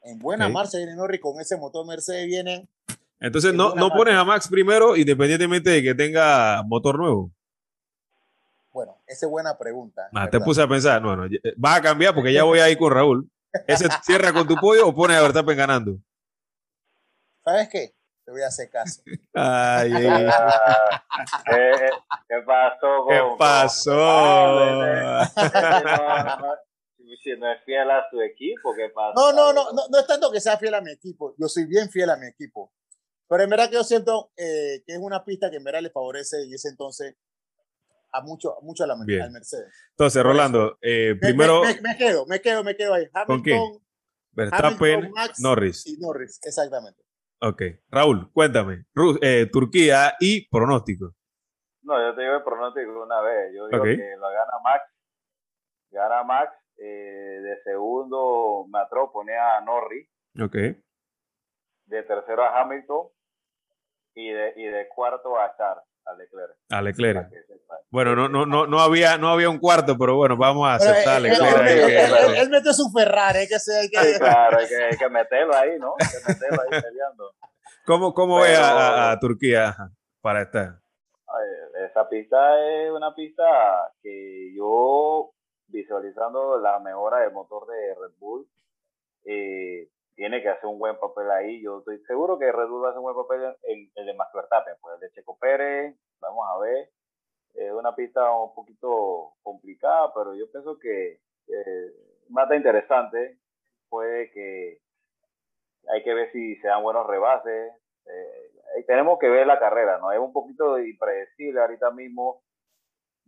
En buena marcha viene Norris con ese motor Mercedes, viene entonces, no, no pones a Max primero, independientemente de que tenga motor nuevo. Bueno, esa es buena pregunta. Ah, te puse a pensar, bueno, va a cambiar porque ya voy a ir con Raúl. ¿Ese cierra con tu pollo o pones a Verstappen ganando? ¿Sabes qué? Te voy a hacer caso. Ay, ¿Qué, ¿Qué, pasó? ¿Qué pasó? si no es fiel a tu equipo, ¿qué pasa? No, no, no, no, no es tanto que sea fiel a mi equipo. Yo soy bien fiel a mi equipo. Pero en verdad que yo siento eh, que es una pista que en verdad le favorece y ese entonces a mucho, mucho a la, al Mercedes. Entonces, Rolando, eh, primero... Me, quedo, me quedo, me quedo ahí. Hamilton, ¿Con Verstappen, Norris. Y Norris, exactamente. Ok. Raúl, cuéntame. Eh, Turquía y pronóstico. No, yo te digo el pronóstico una vez. Yo digo que lo gana Max. Gana Max. Eh, de segundo me atrevo pone a Norris. Ok. De tercero a Hamilton. Y de, y de cuarto a Charles, a Leclerc. A Leclerc. Bueno, no, no, no, no, había, no había un cuarto, pero bueno, vamos a aceptar eh, Leclerc. Él, metió su Ferrari, hay que, hay que... claro, hay que, hay que meterlo ahí, ¿no? Hay que meterlo ahí peleando. ¿Cómo, cómo ve a, a, Turquía para estar? Esa pista es una pista que yo, visualizando la mejora del motor de Red Bull, eh, tiene que hacer un buen papel ahí. Yo estoy seguro que Red Bull va a hacer un buen papel en el de Max Verstappen, pues el de Checo Pérez, vamos a ver. Es una pista un poquito complicada, pero yo pienso que eh, más interesante. Puede que hay que ver si se dan buenos rebases. Eh, tenemos que ver la carrera, ¿no? Es un poquito impredecible ahorita mismo.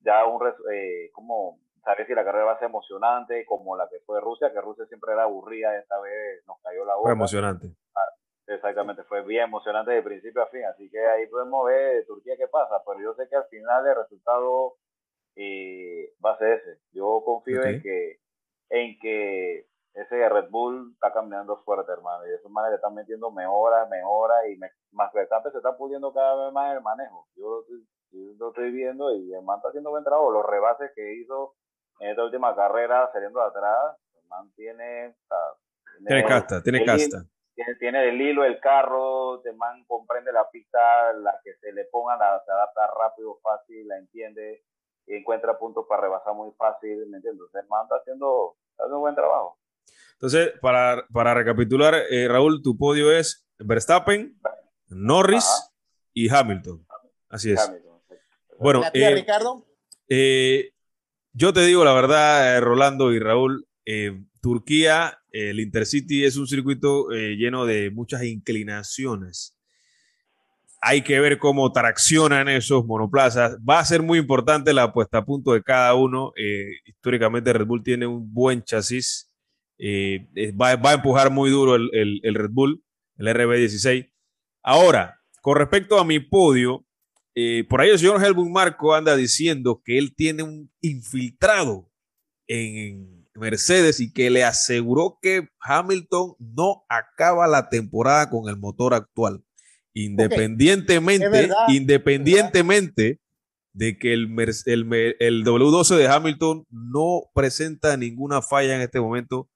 Ya un, eh, como saber si la carrera va a ser emocionante, como la que fue Rusia, que Rusia siempre era aburrida, esta vez nos cayó la boca. Fue emocionante. Ah, exactamente, fue bien emocionante de principio a fin, así que ahí podemos ver Turquía qué pasa, pero yo sé que al final el resultado eh, va a ser ese. Yo confío en que en que ese Red Bull está caminando fuerte, hermano. Y de esa manera están metiendo mejora, mejora y más Verstappen se está pudiendo cada vez más el manejo. Yo, lo estoy viendo y el man está haciendo buen trabajo. Los rebases que hizo en esta última carrera saliendo de atrás, el man tiene... tiene, casta, tiene casta. tiene, tiene el hilo el carro, el man comprende la pista, la que se le ponga, la, se adapta rápido, fácil, la entiende y encuentra puntos para rebasar muy fácil, ¿me entiendes? El man está haciendo, está haciendo un buen trabajo. Entonces, para, para recapitular, eh, Raúl, tu podio es Verstappen, Norris y Hamilton. Así es. Bueno, eh, Ricardo? Eh, yo te digo la verdad, Rolando y Raúl, Turquía, el Intercity es un circuito lleno de muchas inclinaciones. Hay que ver cómo traccionan esos monoplazas. Va a ser muy importante la puesta a punto de cada uno. históricamente Red Bull tiene un buen chasis eh, va, a empujar muy duro el, Red Bull, el RB16. Ahora, con respecto a mi podio, eh, por ahí el señor Helmut Marco anda diciendo que él tiene un infiltrado en Mercedes y que le aseguró que Hamilton no acaba la temporada con el motor actual. Independientemente, independientemente de que el, el, el W12 de Hamilton no presenta ninguna falla en este momento,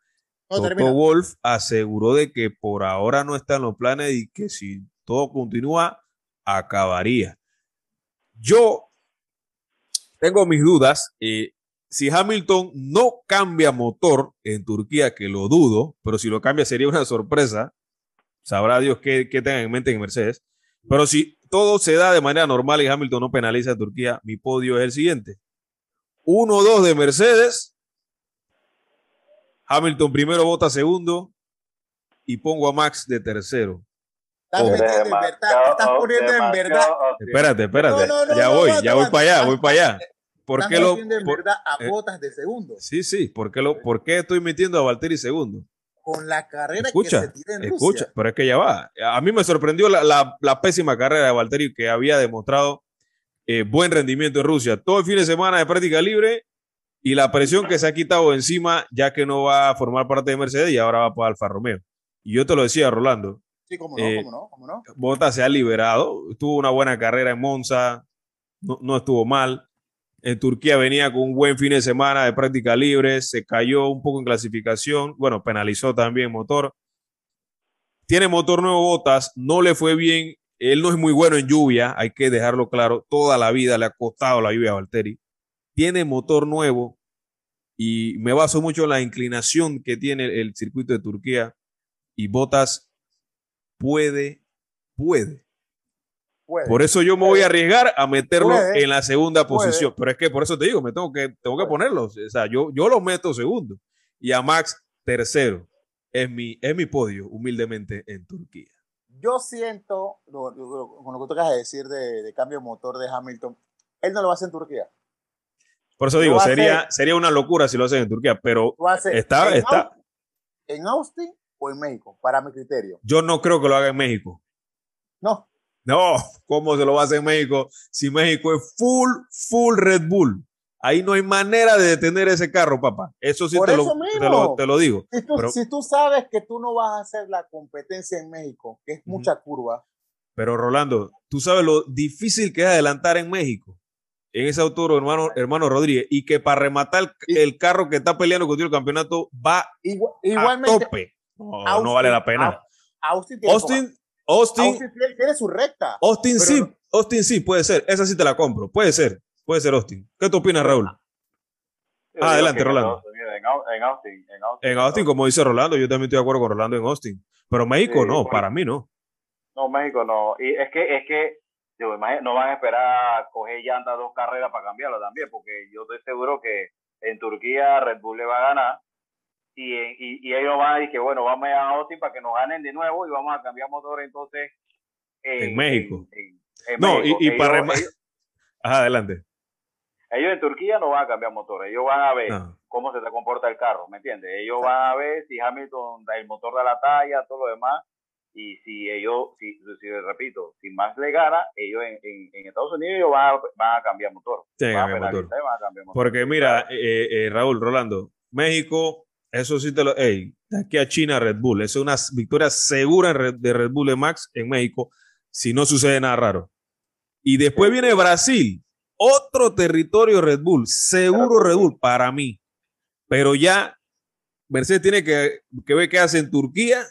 Toto Wolf aseguró de que por ahora no están los planes y que si todo continúa, acabaría. Yo tengo mis dudas. Si Hamilton no cambia motor en Turquía, que lo dudo, pero si lo cambia sería una sorpresa, sabrá Dios qué, qué en mente en Mercedes. Pero si todo se da de manera normal y Hamilton no penaliza a Turquía, mi podio es el siguiente. 1-2 de Mercedes, Hamilton primero vota segundo y pongo a Max de tercero. Estás poniendo en verdad. Espérate, espérate. ya voy, ya voy para allá, voy para allá. ¿Por qué lo en verdad a eh, botas de segundo? Sí, sí, ¿por qué, lo, ¿por qué estoy metiendo a Valtteri segundo? Con la carrera que se tira en Escucha, pero es que ya va. A mí me sorprendió la, la, pésima carrera de Valtteri que había demostrado eh, buen rendimiento en Rusia. Todo el fin de semana de práctica libre y la presión que se ha quitado encima, ya que no va a formar parte de Mercedes y ahora va para Alfa Romeo. Y yo te lo decía, Rolando. Sí, cómo no, eh, cómo no, cómo no. Bota se ha liberado, tuvo una buena carrera en Monza, no, estuvo mal. En Turquía venía con un buen fin de semana de práctica libre, se cayó un poco en clasificación, bueno, penalizó también motor. Tiene motor nuevo Botas, no le fue bien, él no es muy bueno en lluvia, hay que dejarlo claro, toda la vida le ha costado la lluvia a Valtteri tiene motor nuevo y me baso mucho en la inclinación que tiene el circuito de Turquía y Botas puede, puede. Por eso yo me voy a arriesgar a meterlo en la segunda posición. Pero es que por eso te digo, me tengo que, tengo que ponerlo. O sea, yo, yo lo meto segundo. Y a Max tercero. Es mi, es mi podio, humildemente, en Turquía. Yo siento, con lo, que tú acabas de decir de, de cambio de motor de Hamilton, él no lo va a hacer en Turquía. Por eso digo, sería, sería una locura si lo hacen en Turquía, pero está, en está. Austin, ¿En Austin o en México? Para mi criterio. Yo no creo que lo haga en México. No. No, ¿cómo se lo va a hacer México si México es full, full Red Bull? Ahí no hay manera de detener ese carro, papá. Eso sí te, lo, te, lo, digo. Si tú, si tú, sabes que tú no vas a hacer la competencia en México, que es mucha curva. Pero Rolando, tú sabes lo difícil que es adelantar en México, en ese autor, hermano, hermano Rodríguez, y que para rematar el, carro que está peleando contigo el campeonato va igualmente, a tope. No, no vale la pena. Austin, Austin, Austin, tiene su recta. Austin sí, Austin sí, puede ser. Esa sí te la compro. Puede ser. Puede ser Austin. ¿Qué tú opinas, Raúl? Ah, adelante, Rolando. En Austin, en Austin. como dice Rolando, yo también estoy de acuerdo con Rolando en Austin. Pero México no, para mí no. No, México no. Y es que, es que no van a esperar a coger llantas dos carreras para cambiarlo también, porque yo estoy seguro que en Turquía Red Bull le va a ganar y, y, y ellos van a decir que bueno, vamos a Austin para que nos ganen de nuevo y vamos a cambiar motor entonces en, México. no, y, para adelante ellos en Turquía no van a cambiar motores, ellos van a ver cómo se te comporta el carro, ¿me entiendes? Ellos van a ver si Hamilton da el motor de la talla, todo lo demás, y si ellos, si, si repito, si más le gana, ellos en, en, Estados Unidos ellos van a, van a cambiar motor. Sí, van, a motor. van a cambiar motor. Porque mira, eh, eh, Raúl, Rolando, México, eso sí te lo... Hey, de aquí a China, Red Bull, eso es una victoria segura de Red Bull de Max en México, si no sucede nada raro. Y después viene Brasil, otro territorio Red Bull, seguro Red Bull para mí. Pero ya Mercedes tiene que, ver qué hace en Turquía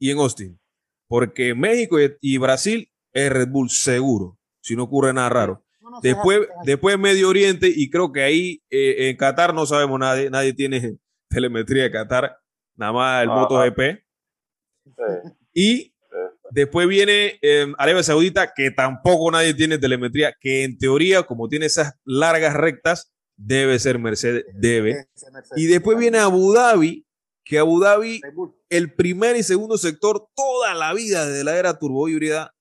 y en Austin. Porque México y Brasil es Red Bull seguro, si no ocurre nada raro. después, después Medio Oriente, y creo que ahí eh, en Qatar no sabemos nadie, nadie tiene telemetría de Qatar, nada más el MotoGP. Y Después viene eh, Arabia Saudita, que tampoco nadie tiene telemetría, que en teoría, como tiene esas largas rectas, debe ser Mercedes, debe. Y después viene Abu Dhabi, que Abu Dhabi, el primer y segundo sector, toda la vida desde la era turbohíbrida,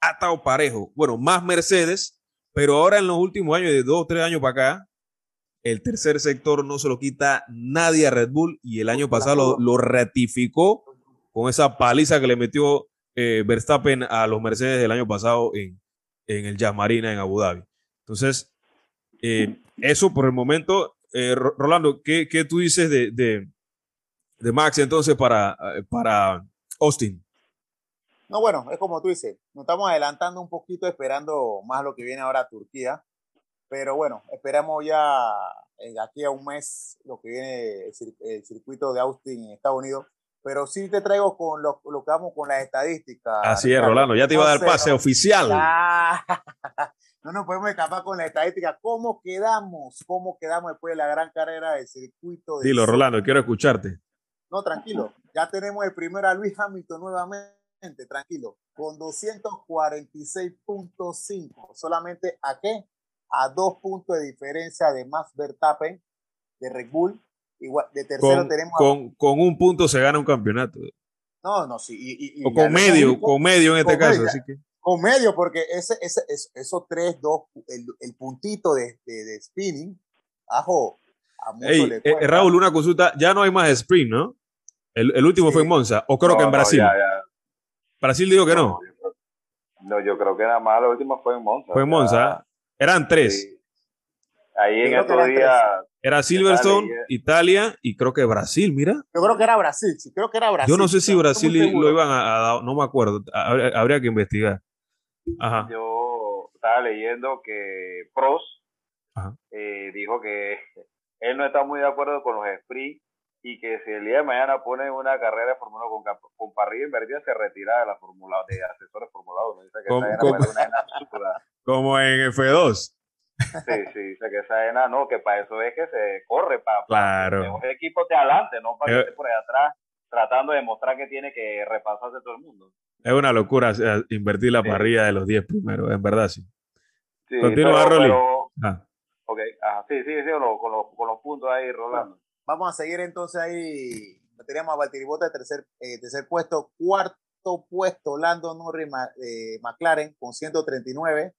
ha estado parejo. Bueno, más Mercedes, pero ahora en los últimos años, de dos o tres años para acá, el tercer sector no se lo quita nadie a Red Bull y el año pasado lo, ratificó con esa paliza que le metió eh, Verstappen a los Mercedes del año pasado en, en el Jazz Marina en Abu Dhabi. Entonces, eh, eso por el momento. Eh, Rolando, ¿qué, ¿qué, tú dices de, de, de, Max entonces para, para Austin? No, bueno, es como tú dices, nos estamos adelantando un poquito esperando más lo que viene ahora a Turquía, pero bueno, esperamos ya aquí a un mes lo que viene el circuito de Austin en Estados Unidos pero sí te traigo con lo, lo que vamos con las estadísticas. Así es, Rolando, ya te iba a dar pase oficial. no nos podemos escapar con la estadística. ¿Cómo quedamos? ¿Cómo quedamos después de la gran carrera del circuito? De Dilo, Rolando, quiero escucharte. No, tranquilo. Ya tenemos el primero a Luis Hamilton nuevamente, tranquilo, con 246.5. ¿Solamente a qué? A dos puntos de diferencia de Max Verstappen de Red Bull Igual, de tercero con, tenemos. Con, con, un punto se gana un campeonato. No, no, sí. Y, o con medio, con medio en este caso. Así que. Con medio, porque ese, ese, esos tres, dos, el, el puntito de, de, de, spinning, ajo, a mucho Ey, le eh, Raúl, una consulta, ya no hay más sprint, ¿no? El, el último sí. fue en Monza, o creo no, que en Brasil. No, ya, ya. Brasil digo que no. No, yo creo que nada más la última fue en Monza. Fue en Monza. Eran tres. Sí. Ahí en estos días era Silverstone, Italia, y creo que Brasil, mira. Yo creo que era Brasil, sí, creo que era Brasil. Yo no sé si Brasil lo iban a, a, no me acuerdo, habría, que investigar. Ajá. Yo estaba leyendo que Prost eh, dijo que él no está muy de acuerdo con los sprint y que si el día de mañana ponen una carrera de Fórmula con, con parrilla invertida se retira de la Fórmula de asesores formulados. como, como, como en F2. Sí, sí, dice que esa ENA no, que para eso es que se corre, para, claro. para que los equipos te adelante, no para que esté por ahí atrás tratando de demostrar que tiene que repasarse todo el mundo. Es una locura invertir la sí. parrilla de los 10 primeros, en verdad sí. sí Continúa, pero, Rolly. Pero, ah. Sí, sí, sí, con, los, con los puntos ahí, Rolando. Vamos a seguir entonces ahí. Teníamos a Valtteri tercer, eh, tercer puesto, cuarto puesto, Lando Norris eh, McLaren con 139.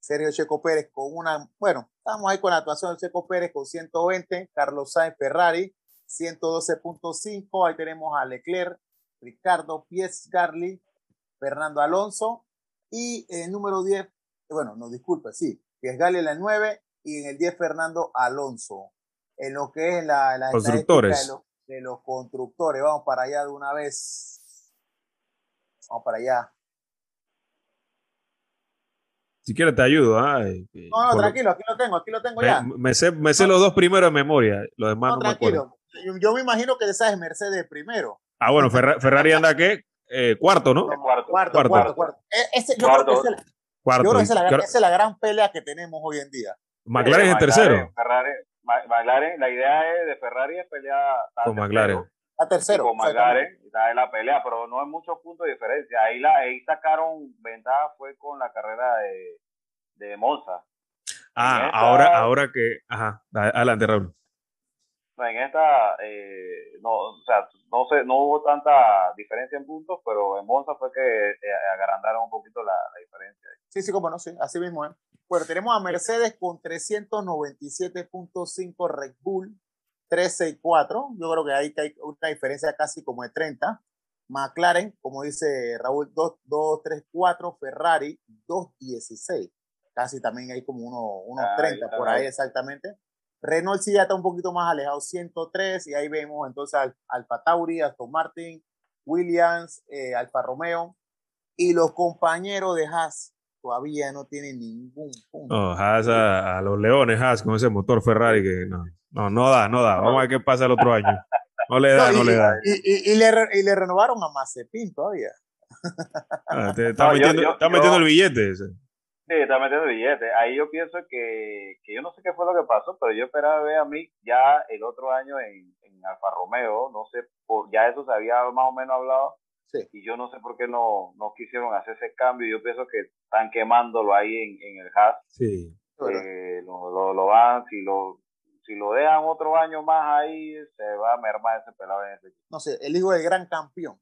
Sergio Checo Pérez con una, bueno, estamos ahí con la actuación de Checo Pérez con 120, Carlos Sainz Ferrari 112.5, ahí tenemos a Leclerc, Ricardo Pies Garly, Fernando Alonso, Y el número 10, bueno, no disculpe, sí, Fiesgal en la 9 y en el 10 Fernando Alonso. En lo que es la, la constructores. De los, de los constructores. Vamos para allá de una vez. Vamos para allá. Si quieres te ayudo. ¿ah? Eh, no, no, tranquilo, aquí lo tengo, aquí lo tengo ya. Me, sé, me sé los dos primeros de memoria, los demás no, tranquilo. Yo, yo, me imagino que esa es Mercedes primero. Ah, bueno, Ferrari anda qué? Eh, cuarto, ¿no? Cuarto, cuarto, cuarto. cuarto, e, Ese, yo creo que es el, cuarto. Yo creo que esa, es la, gran pelea que tenemos hoy en día. McLaren es tercero. Ferrari, McLaren, la idea es de Ferrari es pelear con McLaren. A tercero. Con McLaren, está en la pelea, pero no hay muchos puntos de diferencia. Ahí, la, ahí sacaron ventaja fue con la carrera de, de Monza. Ah, ahora, ahora que. Ajá, adelante, Raúl. En esta, eh, no, o sea, no, sé, no hubo tanta diferencia en puntos, pero en Monza fue que eh, agrandaron un poquito la, la, diferencia. Sí, sí, como no, sí, así mismo. ¿eh? Bueno, tenemos a Mercedes con 397.5 Red Bull, 364. Yo creo que ahí hay una diferencia casi como de 30. McLaren, como dice Raúl, 234. Ferrari, 216 casi también hay como uno, unos 30 por ahí exactamente. Renault sí ya está un poquito más alejado, 103, y ahí vemos entonces al, Alfa Tauri, Aston Martin, Williams, eh, Alfa Romeo, y los compañeros de Haas todavía no tienen ningún punto. No, Haas a, los leones, Haas con ese motor Ferrari que no, no, no da, no da. Vamos a ver qué pasa el otro año. No le da, no, le da. Y, y, le, y, le, renovaron a Mazepin todavía. Ah, está, metiendo, está metiendo el billete ese. Sí, está metiendo billetes. Ahí yo pienso que, que yo no sé qué fue lo que pasó, pero yo esperaba ver a mí ya el otro año en, en Alfa Romeo, no sé, por, ya eso se había más o menos hablado, sí. y yo no sé por qué no, no quisieron hacer ese cambio. Yo pienso que están quemándolo ahí en, en el Haas. Sí. Eh, lo, lo, lo, van, si lo, si lo dejan otro año más ahí, se va a mermar ese pelado en ese equipo. No sé, el hijo del gran campeón.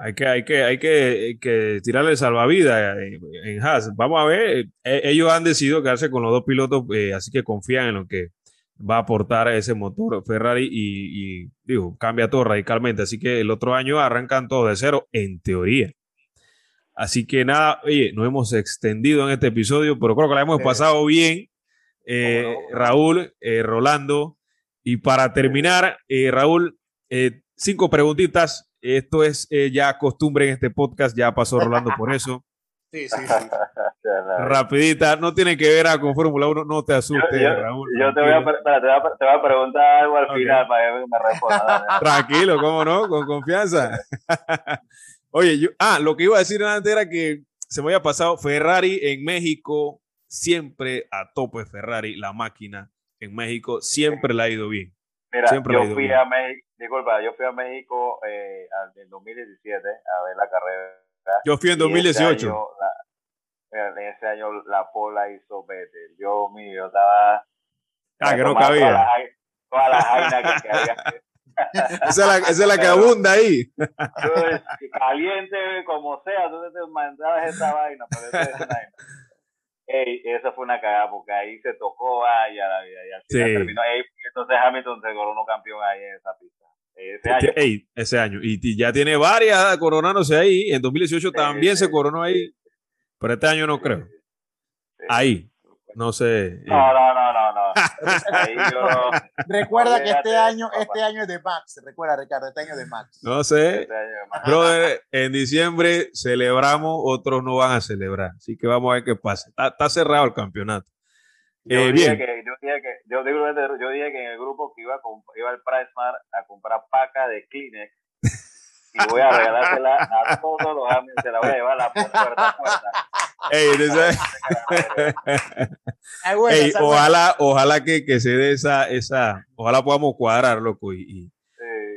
Hay que, hay que, hay que, que tirarle salvavidas en, Haas. Vamos a ver, ellos han decidido quedarse con los dos pilotos, eh, así que confían en lo que va a aportar ese motor Ferrari y, y, digo, cambia todo radicalmente. Así que el otro año arrancan todos de cero, en teoría. Así que nada, oye, nos hemos extendido en este episodio, pero creo que la hemos pasado bien. Eh, Raúl, eh, Rolando. Y para terminar, Raúl, cinco preguntitas esto es eh, ya costumbre en este podcast, ya pasó Rolando por eso. Sí, sí, sí. Rapidita, no tiene que ver con Fórmula 1, no te asustes, yo, Raúl. Yo te voy, a, te, voy a, te voy, a, preguntar algo al final para que me responda. Tranquilo, cómo no, con confianza. Oye, yo, ah, lo que iba a decir antes era que se me había pasado Ferrari en México, siempre a tope Ferrari, la máquina en México, siempre le ha ido bien. Mira, siempre yo fui bien. a México disculpa, yo fui a México eh, en 2017 a ver la carrera. Yo fui en 2018. en ese año la pola hizo vete. Dios mío, estaba. Ah, que no cabía. Todas las jainas que, esa, es la, esa es la que abunda ahí. Caliente como sea, entonces te mandabas esa vaina. Pero esa vaina. Ey, esa fue una cagada porque ahí se tocó vaya la vida y así sí. terminó. Ey, entonces Hamilton se coronó campeón ahí en esa pista. Ese año. Ey, ese año. Y, ya tiene varias coronándose ahí. En 2018 también se coronó ahí. Pero este año no creo. Ahí. No sé. No, no, no, no, no. Recuerda que este año, este año es de Max. Recuerda, Ricardo, este año es de Max. No sé. Este Brother, en diciembre celebramos, otros no van a celebrar. Así que vamos a ver qué pasa. Está, cerrado el campeonato. Yo, eh, dije bien. Que, yo, dije que, yo, yo, dije que en el grupo que iba, a, iba al Price a comprar paca de Kleenex y voy a regalársela a todos los amigos, se la voy a llevar a la puerta a puerta. Ey, Ey, ojalá, ojalá que, que, se dé esa, esa, ojalá podamos cuadrar, loco, y, y,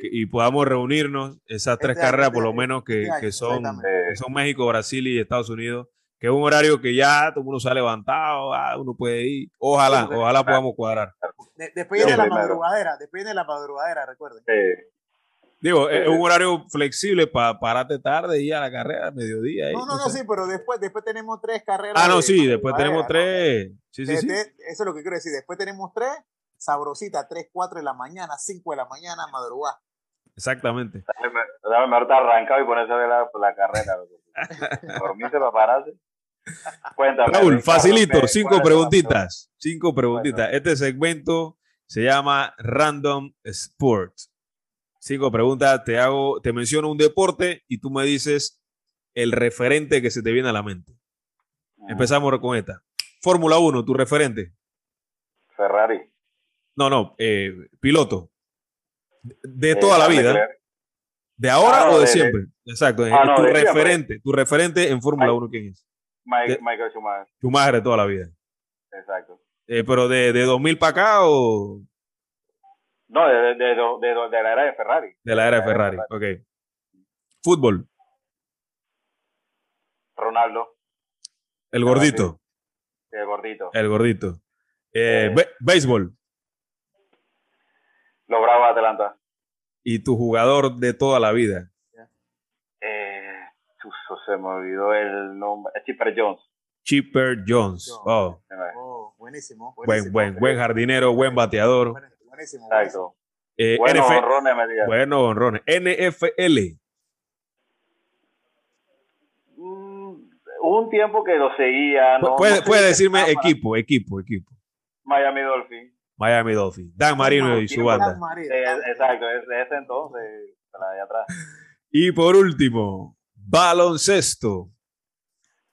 y podamos reunirnos esas tres este carreras, por lo menos que, que son, que son México, Brasil y Estados Unidos, que es un horario que ya todo el mundo se ha levantado, ah, uno puede ir. Ojalá, ojalá podamos cuadrar. De, después de la madrugadera, después de la madrugadera, recuerden. Digo, es un horario flexible para pararte tarde y a la carrera, mediodía. No, no, no, sí, pero después, después tenemos tres carreras. Ah, no, sí, después tenemos tres. Sí, sí, sí. Eso es lo que quiero decir. Después tenemos tres, sabrosita, tres, cuatro de la mañana, cinco de la mañana, madrugada. Exactamente. Dame, dame arrancado y ponerse a ver la, la carrera. Dormirse para pararse. Cuéntame. Raúl, Ricardo, facilito, ¿qué- cinco preguntitas. Cinco preguntitas. Este segmento se llama Random Sports. Cinco preguntas, te hago, te menciono un deporte y tú me dices el referente que se te viene a la mente. preguntas? Empezamos con esta. Fórmula 1, tu referente. Ferrari. No, no, eh, piloto. De Eh, toda la vida. Leclerc. ¿De ahora Ah, no, o de, de- siempre? Exacto. eh, Ah, no, tu siempre. referente, tu referente en Fórmula Ay. 1, ¿quién es? Mike- De- Michael Schumacher. Tu madre de toda la vida. Exacto. Eh, pero de, de 2000 para acá o No, de, de, de, la era de Ferrari. de la era de Ferrari. Ok. Fútbol, Ronaldo, el gordito. el gordito. El gordito. Eh, Eh. béisbol. Los Bravos de Atlanta. Y tu jugador de toda la vida. Eh, chuzo, se me olvidó el nombre. Es Chipper Jones. Chipper Jones. Jones. Oh, Oh, buenísimo. buen, buenísimo. buen, buen jardinero, buen bateador. Buenísimo, buenísimo. Exacto. Eh, Bueno, NF honrones me digas. bueno, honrones. NFL. Mm, hubo un tiempo que lo seguía. ¿no? puede No sé puede decirme equipo, equipo, equipo. Miami Dolphins. Miami Dolphins. Dan Marino y su banda. Dan Marino, Eh, exacto, es de ese entonces, de la de atrás. Y por último, baloncesto.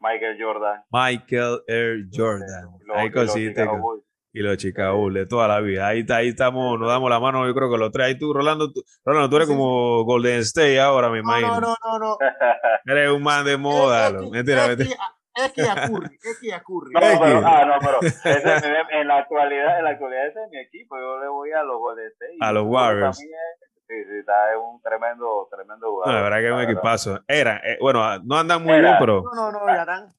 Michael Jordan. Michael Air Jordan. Los- Ahí los conseguiste. Chicago con- Bulls. Y los Chicago Bulls de toda la vida. Ahí, está, ahí estamos, nos damos la mano, yo creo que los tres. Ahí tú, Rolando, tú, Rolando, tú eres Sí, como Golden State ahora, me No, imagino. no, no, no, no. Eres un man de moda. Lo- Mentira, mentira. que- Es que ocurre, es que ocurre. No, pero, ah, no, pero ese es mi- en la actualidad, en la actualidad ese es mi equipo. Yo le voy a los Golden State. A los Warriors. es- Sí, sí, está es un tremendo, tremendo No, jugador. la verdad que es un equipazo. Era, eh, bueno, no andan muy Era. bien, pero No, no, no, ya dan.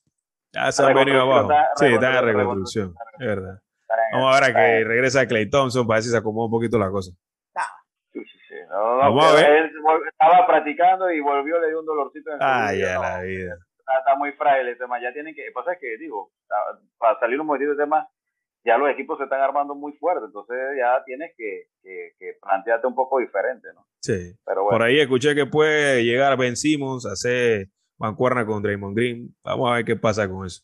ya se han venido abajo. está- Sí, están en reconstrucción, reconstrucción. Es verdad. Vamos a ver que regresa Clay Thompson para ver si se acomoda un poquito la cosa. Sí, sí, sí. No, no, Vamos a ver. Él estaba practicando y volvió, le dio un dolorcito en el ya no, la vida. Está, está muy frágil el tema. Ya tienen que. Pasa que, digo, para salir un momentito del tema, ya los equipos se están armando muy fuerte. Entonces ya tienes que, que, que plantearte un poco diferente, ¿no? Sí. Pero bueno. Por ahí escuché que puede llegar Ben Simmons a hacer mancuerna con Draymond Green. Vamos a ver qué pasa con eso.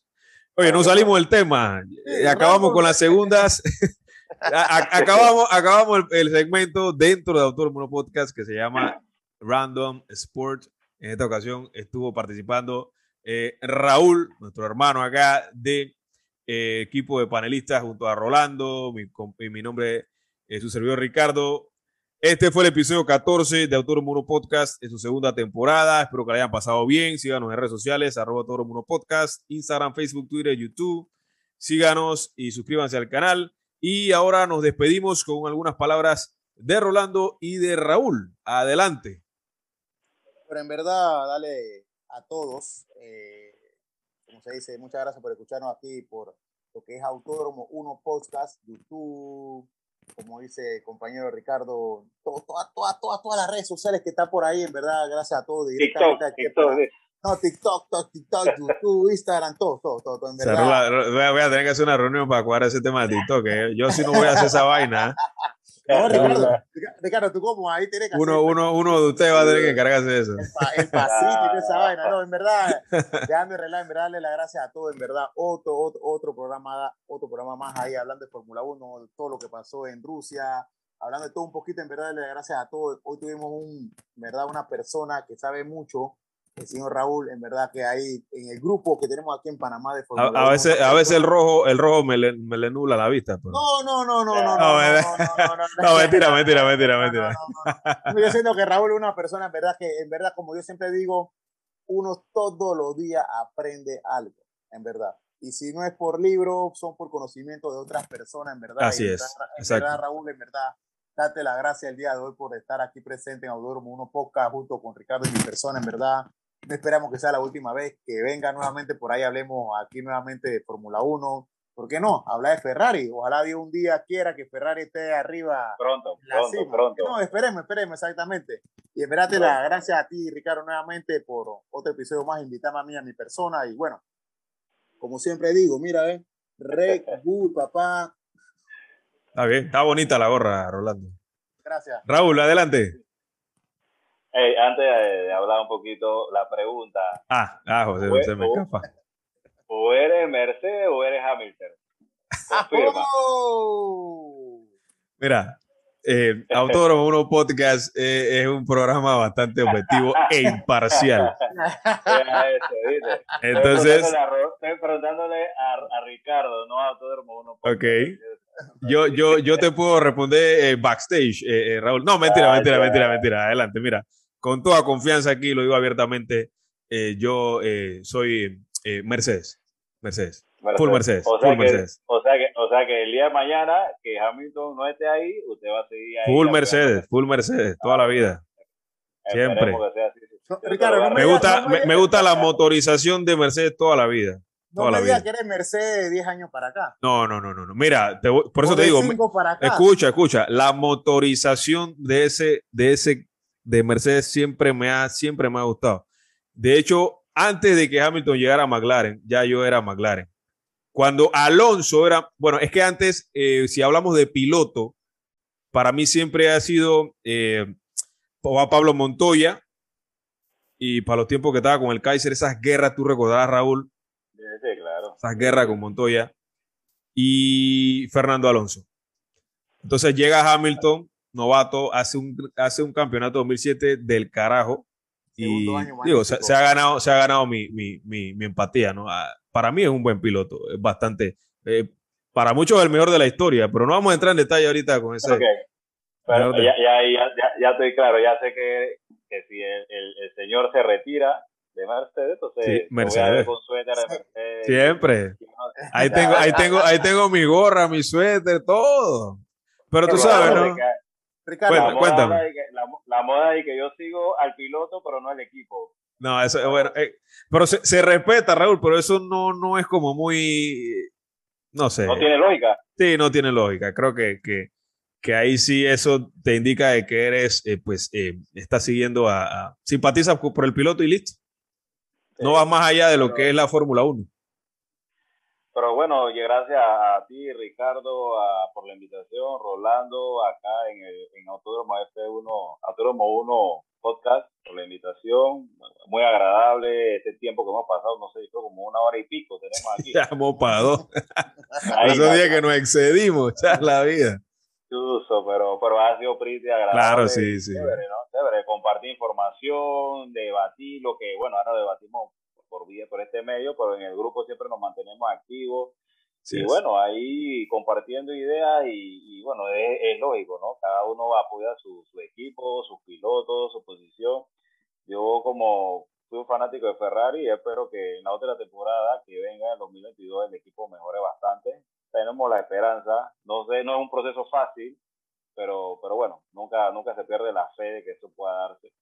Oye, no salimos del tema. Eh, Acabamos con las segundas. Acabamos acabamos el, el segmento dentro de Autor Mono Podcast que se llama Random Sport. En esta ocasión estuvo participando eh, Raúl, nuestro hermano acá de eh, equipo de panelistas junto a Rolando, mi, y mi nombre es su servidor Ricardo. Este fue el episodio 14 de Autor Mono Podcast en su segunda temporada. Espero que la hayan pasado bien. Síganos en redes sociales, arroba Autor Mono Podcast, Instagram, Facebook, Twitter, YouTube. Síganos y suscríbanse al canal. Y ahora nos despedimos con algunas palabras de Rolando y de Raúl. Adelante. Pero en verdad, dale a todos, eh, como se dice, muchas gracias por escucharnos aquí por lo que es Autódromo 1 Podcast, YouTube, como dice el compañero Ricardo, todo- todas, todas, todas, todas las redes sociales que está por ahí, en verdad, gracias a todos. TikTok, directamente aquí TikTok. para- sí. No, TikTok, TikTok, TikTok, YouTube, Instagram, todo, todo, todo, todo, en O sea, verdad. Voy a- voy a tener que hacer una reunión para cuadrar ese tema de TikTok. ¿eh? Yo sí no voy a hacer esa vaina. No, Ricardo, Rica- Ricardo, tú como ahí tienes que Uno, hacer uno, uno de ustedes va a tener que encargarse de eso. el, el pasito y esa vaina. No, en verdad, déjame relajar, en verdad, darle las gracias a todos, en verdad. Otro, otro, otro programa, otro programa más ahí hablando de Fórmula 1, de todo lo que pasó en Rusia, hablando de todo un poquito, en verdad, darle las gracias a todos. Hoy tuvimos un, en verdad, una persona que sabe mucho, el señor Raúl, en verdad, que ahí en el grupo que tenemos aquí en Panamá de Fórmula 1. A, a veces, a veces el rojo, el rojo me le, me le nubla la vista. pero- No, no, no, no, no, no, No, no, no, no, no, No, mentira, mentira, mentira, no, no, mentira. no, no, no. Yo siento que Raúl es una persona, en verdad, que en verdad, como yo siempre digo, uno todos los días aprende algo, en verdad. Y si no es por libro, son por conocimiento de otras personas, en verdad. Así Y en es, verdad, En exacto. verdad, Raúl, en verdad, date la gracia el día de hoy por estar aquí presente en Autódromo Uno Podcast junto con Ricardo y mi persona, en verdad. No esperamos que sea la última vez que venga nuevamente por ahí, hablemos aquí nuevamente de Fórmula 1. ¿Por qué no? Hablar de Ferrari. Ojalá Dios un día quiera que Ferrari esté arriba Pronto, pronto, cima. pronto. No, esperemos, esperemos, exactamente. Y en verdad te la gracias a ti, Ricardo, nuevamente por otro episodio más, invitarme a mí, a mi persona. Y bueno, como siempre digo, mira, eh, Red Bull, papá, Está bien, está bonita la gorra, Rolando. gracias. Raúl, adelante. Hey, antes de hablar un poquito, la pregunta. Ah, ah José, se me escapa. ¿O eres Mercedes o eres Hamilton? Confirma. ¡Oh! Mira, eh, Autódromo 1 Podcast eh, es un programa bastante objetivo e imparcial. Mira eso, ¿viste? Entonces, Estoy preguntándole a, a, Ricardo, no a Autódromo uno. Ok. yo, yo, yo te puedo responder eh, backstage, eh, eh, Raúl. No, mentira, Ah, mentira, mentira, mentira. Adelante, mira. Con toda confianza aquí, lo digo abiertamente, eh, yo eh, soy eh, Mercedes. Mercedes. Full Mercedes, O sea, full que, Mercedes. o, sea que, o sea que el día de mañana que Hamilton no esté ahí, usted va a seguir ahí. Full. Mercedes, full Mercedes, toda la vida. Esperemos siempre. No, Ricardo, no Me gusta, no me, me me gusta la motorización de Mercedes toda la vida. No me la digas vida. que eres Mercedes de 10 años para acá. No, no, no, no. no. Mira, te por eso O te digo, me- 5 para acá. Escucha, escucha, la motorización de ese, de ese, de Mercedes siempre me ha, siempre me ha gustado. De hecho, antes de que Hamilton llegara a McLaren, ya yo era McLaren. Cuando Alonso era, bueno, es que antes, eh, si hablamos de piloto, para mí siempre ha sido eh, Pa- Pablo Montoya y para los tiempos que estaba con el Kaiser, esas guerras, tú recordarás, Raúl, Sí, sí, claro. esas guerras con Montoya y Fernando Alonso. Entonces llega Hamilton, novato, hace un, hace un campeonato 2007 del carajo. Y año digo, se, ha ganado, se ha ganado mi, mi, mi, mi empatía, ¿no? Ah, Para mí es un buen piloto, es bastante, eh, para muchos el mejor de la historia, pero no vamos a entrar en detalle ahorita con ese. Ok. Pero ya, ya, ya, ya, ya estoy claro, ya sé que, que si el, el, el señor se retira de Mercedes, entonces Sí, lo voy a Mercedes. ver con suéter Mercedes. Siempre. Ahí tengo, ahí tengo, ahí tengo mi gorra, mi suéter, todo. Pero tú Pero sabes, ¿no? Ricardo, La Cuéntame, moda, que, la, la moda de que yo sigo al piloto, pero no al equipo. No, eso es bueno. eh, pero se, se respeta, Raúl, pero eso no, no es como muy. No sé. No tiene lógica. Sí, no tiene lógica. Creo que, que, que ahí sí eso te indica de que eres, eh, pues, eh, estás siguiendo a, a- Simpatizas por el piloto y listo. No vas más allá de lo que es la Fórmula 1. Pero bueno, y gracias a ti, Ricardo, a- por la invitación, Rolando, acá en, el, en Autódromo F1, Autódromo 1 Podcast, por la invitación. Muy agradable este tiempo que hemos pasado, no sé, fue como una hora y pico tenemos aquí. Ya hemos para dos. Esos días que nos excedimos, ya la vida. Chuzo, pero, pero ha sido pretty agradable. Claro, sí, sí. Chévere, ¿no? Chévere, compartir información, debatir lo que, bueno, ahora debatimos por vía, por este medio, pero en el grupo siempre nos mantenemos activos. Sí y es. bueno, ahí compartiendo ideas y, y bueno, es, es lógico, ¿no? Cada uno va a apoyar su, su equipo, sus pilotos, su posición. Yo como fui un fanático de Ferrari y espero que en la otra temporada que venga en 2022 el equipo mejore bastante. Tenemos la esperanza, no sé, no es un proceso fácil, pero, pero bueno, nunca, nunca se pierde la fe de que eso pueda darse.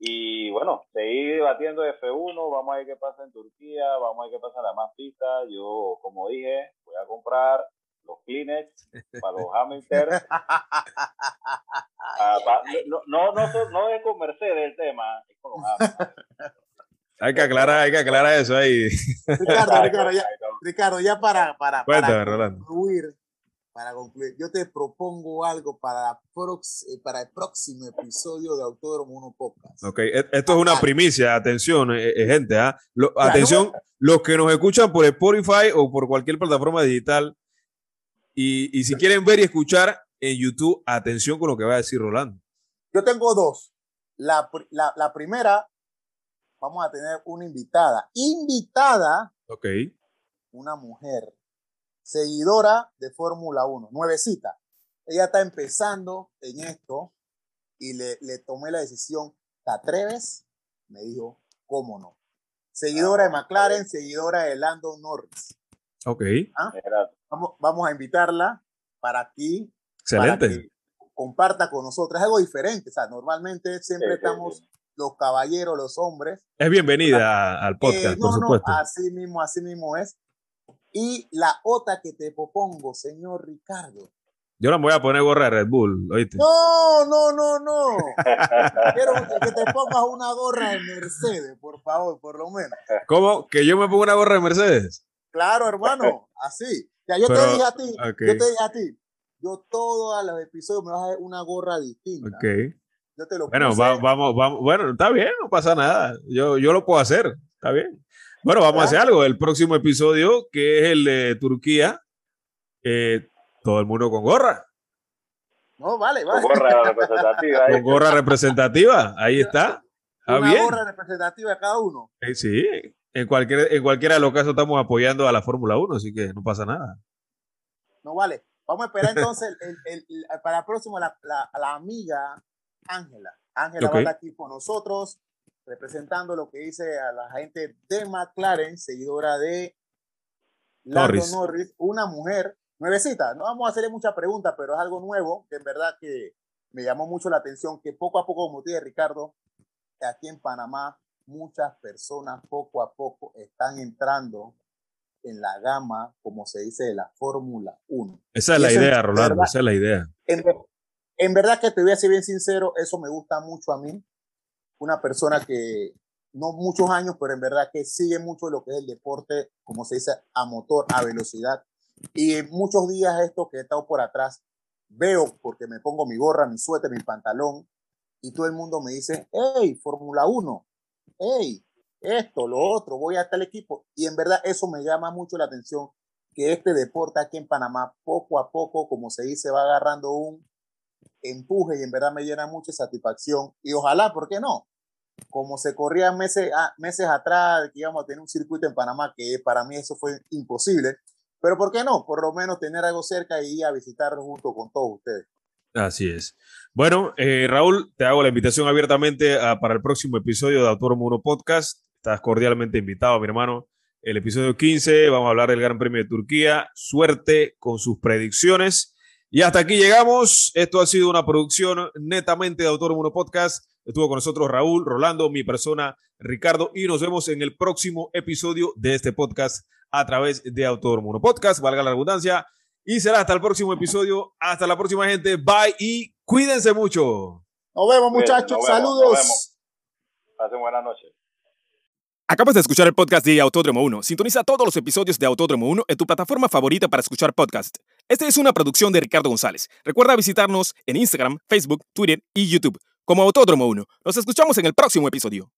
Y bueno, seguir debatiendo F1, vamos a ver qué pasa en Turquía, vamos a ver qué pasa en las más pistas. Yo, como dije, voy a comprar los Kleenex para los Hamilton. Ah, pa- no, no, no, es con Mercedes el tema, es con los Hamilton. Hay que aclarar, hay que aclarar eso ahí. Ricardo, Ricardo, ya. Ricardo, ya para, para, Cuéntame, para concluir, para concluir, yo te propongo algo para, eh, para el próximo episodio de Autódromo 1 Podcast. Ok, e- esto es una primicia, atención, eh, eh, gente, ¿ah? Lo- atención, los que nos escuchan por Spotify o por cualquier plataforma digital, y, y si quieren ver y escuchar en YouTube, atención con lo que va a decir Rolando. Yo tengo dos. La, la, la primera, vamos a tener una invitada. Invitada, Ok, una mujer, seguidora de Fórmula 1, nuevecita. Ella está empezando en esto y le, le tomé la decisión, ¿te atreves? Me dijo, ¿cómo no? Seguidora de McLaren, seguidora de Lando Norris. ok, Era- Vamos, vamos a invitarla para aquí, para excelente. que comparta con nosotros. Es algo diferente. O sea, normalmente siempre Sí, estamos sí. los caballeros, los hombres. Es bienvenida a- al Eh, podcast, no, por no, supuesto. así mismo, así mismo es. Y la otra que te propongo, señor Ricardo. Yo no me voy a poner gorra de Red Bull, ¿oíste? No, no, no, no. Quiero que te pongas una gorra de Mercedes, por favor, por lo menos. ¿Cómo? ¿Que yo me pongo una gorra de Mercedes? Claro, hermano, así. Ya yo Pero, te dije a ti, ok. yo te dije a ti, yo todos los episodios me vas a dar una gorra distinta. Ok. Yo te lo Bueno, vamos, vamos, bueno, está bien, no pasa nada. Yo, yo lo puedo hacer, está bien. Bueno, vamos a hacer algo. El próximo episodio, que es el de Turquía, eh, todo el mundo con gorra. No, vale, vale. Con gorra representativa. Con gorra representativa, ahí está. Está Una bien. gorra representativa de cada uno. Eh, sí, en, cualquier, en cualquiera de los casos estamos apoyando a la Fórmula 1, así que no pasa nada. No vale. Vamos a esperar entonces el, el- el- para el próximo la, la- la amiga Ángela. Ángela Ok. va a estar aquí con nosotros representando lo que dice a la gente de McLaren, seguidora de Lando Norris. Norris, una mujer nuevecita. No vamos a hacerle muchas preguntas, pero es algo nuevo que en verdad que me llamó mucho la atención, que poco a poco, como te Ricardo, aquí en Panamá muchas personas poco a poco están entrando en la gama, como se dice, de la Fórmula 1. Esa es Y la idea, es Rolando, verdad. esa es la idea. En, en verdad que te voy a ser bien sincero, eso me gusta mucho a mí. Una persona que no muchos años, pero en verdad que sigue mucho lo que es el deporte, como se dice, a motor, a velocidad. Y en muchos días esto que he estado por atrás, veo porque me pongo mi gorra, mi suéter, mi pantalón, y todo el mundo me dice, hey, Fórmula 1, hey, esto, lo otro, voy a tal equipo. Y en verdad eso me llama mucho la atención, que este deporte aquí en Panamá, poco a poco, como se dice, va agarrando un empuje y en verdad me llena mucha satisfacción. Y ojalá, ¿por qué no? Como se corría meses, ah, meses atrás, que íbamos a tener un circuito en Panamá, que para mí eso fue imposible. Pero ¿por qué no? Por lo menos tener algo cerca y ir a visitarlo junto con todos ustedes. Así es. Bueno, eh, Raúl, te hago la invitación abiertamente a- para el próximo episodio de Autónomo 1 Podcast. Estás cordialmente invitado, mi hermano. El episodio 15, vamos a hablar del Gran Premio de Turquía. Suerte con sus predicciones. Y hasta aquí llegamos. Esto ha sido una producción netamente de Autónomo 1 Podcast. Estuvo con nosotros Raúl, Rolando, mi persona, Ricardo, y nos vemos en el próximo episodio de este podcast a través de Autódromo 1 Podcast, valga la redundancia. Y será hasta el próximo episodio. Hasta la próxima, gente. Bye y cuídense mucho. Nos vemos, muchachos. nos vemos, nos Saludos. vemos. Pasen buenas noches. Acabas de escuchar el podcast de Autódromo 1. Sintoniza todos los episodios de Autódromo 1 en tu plataforma favorita para escuchar podcast. Esta es una producción de Ricardo González. Recuerda visitarnos en Instagram, Facebook, Twitter y YouTube como Autódromo 1. Nos escuchamos en el próximo episodio.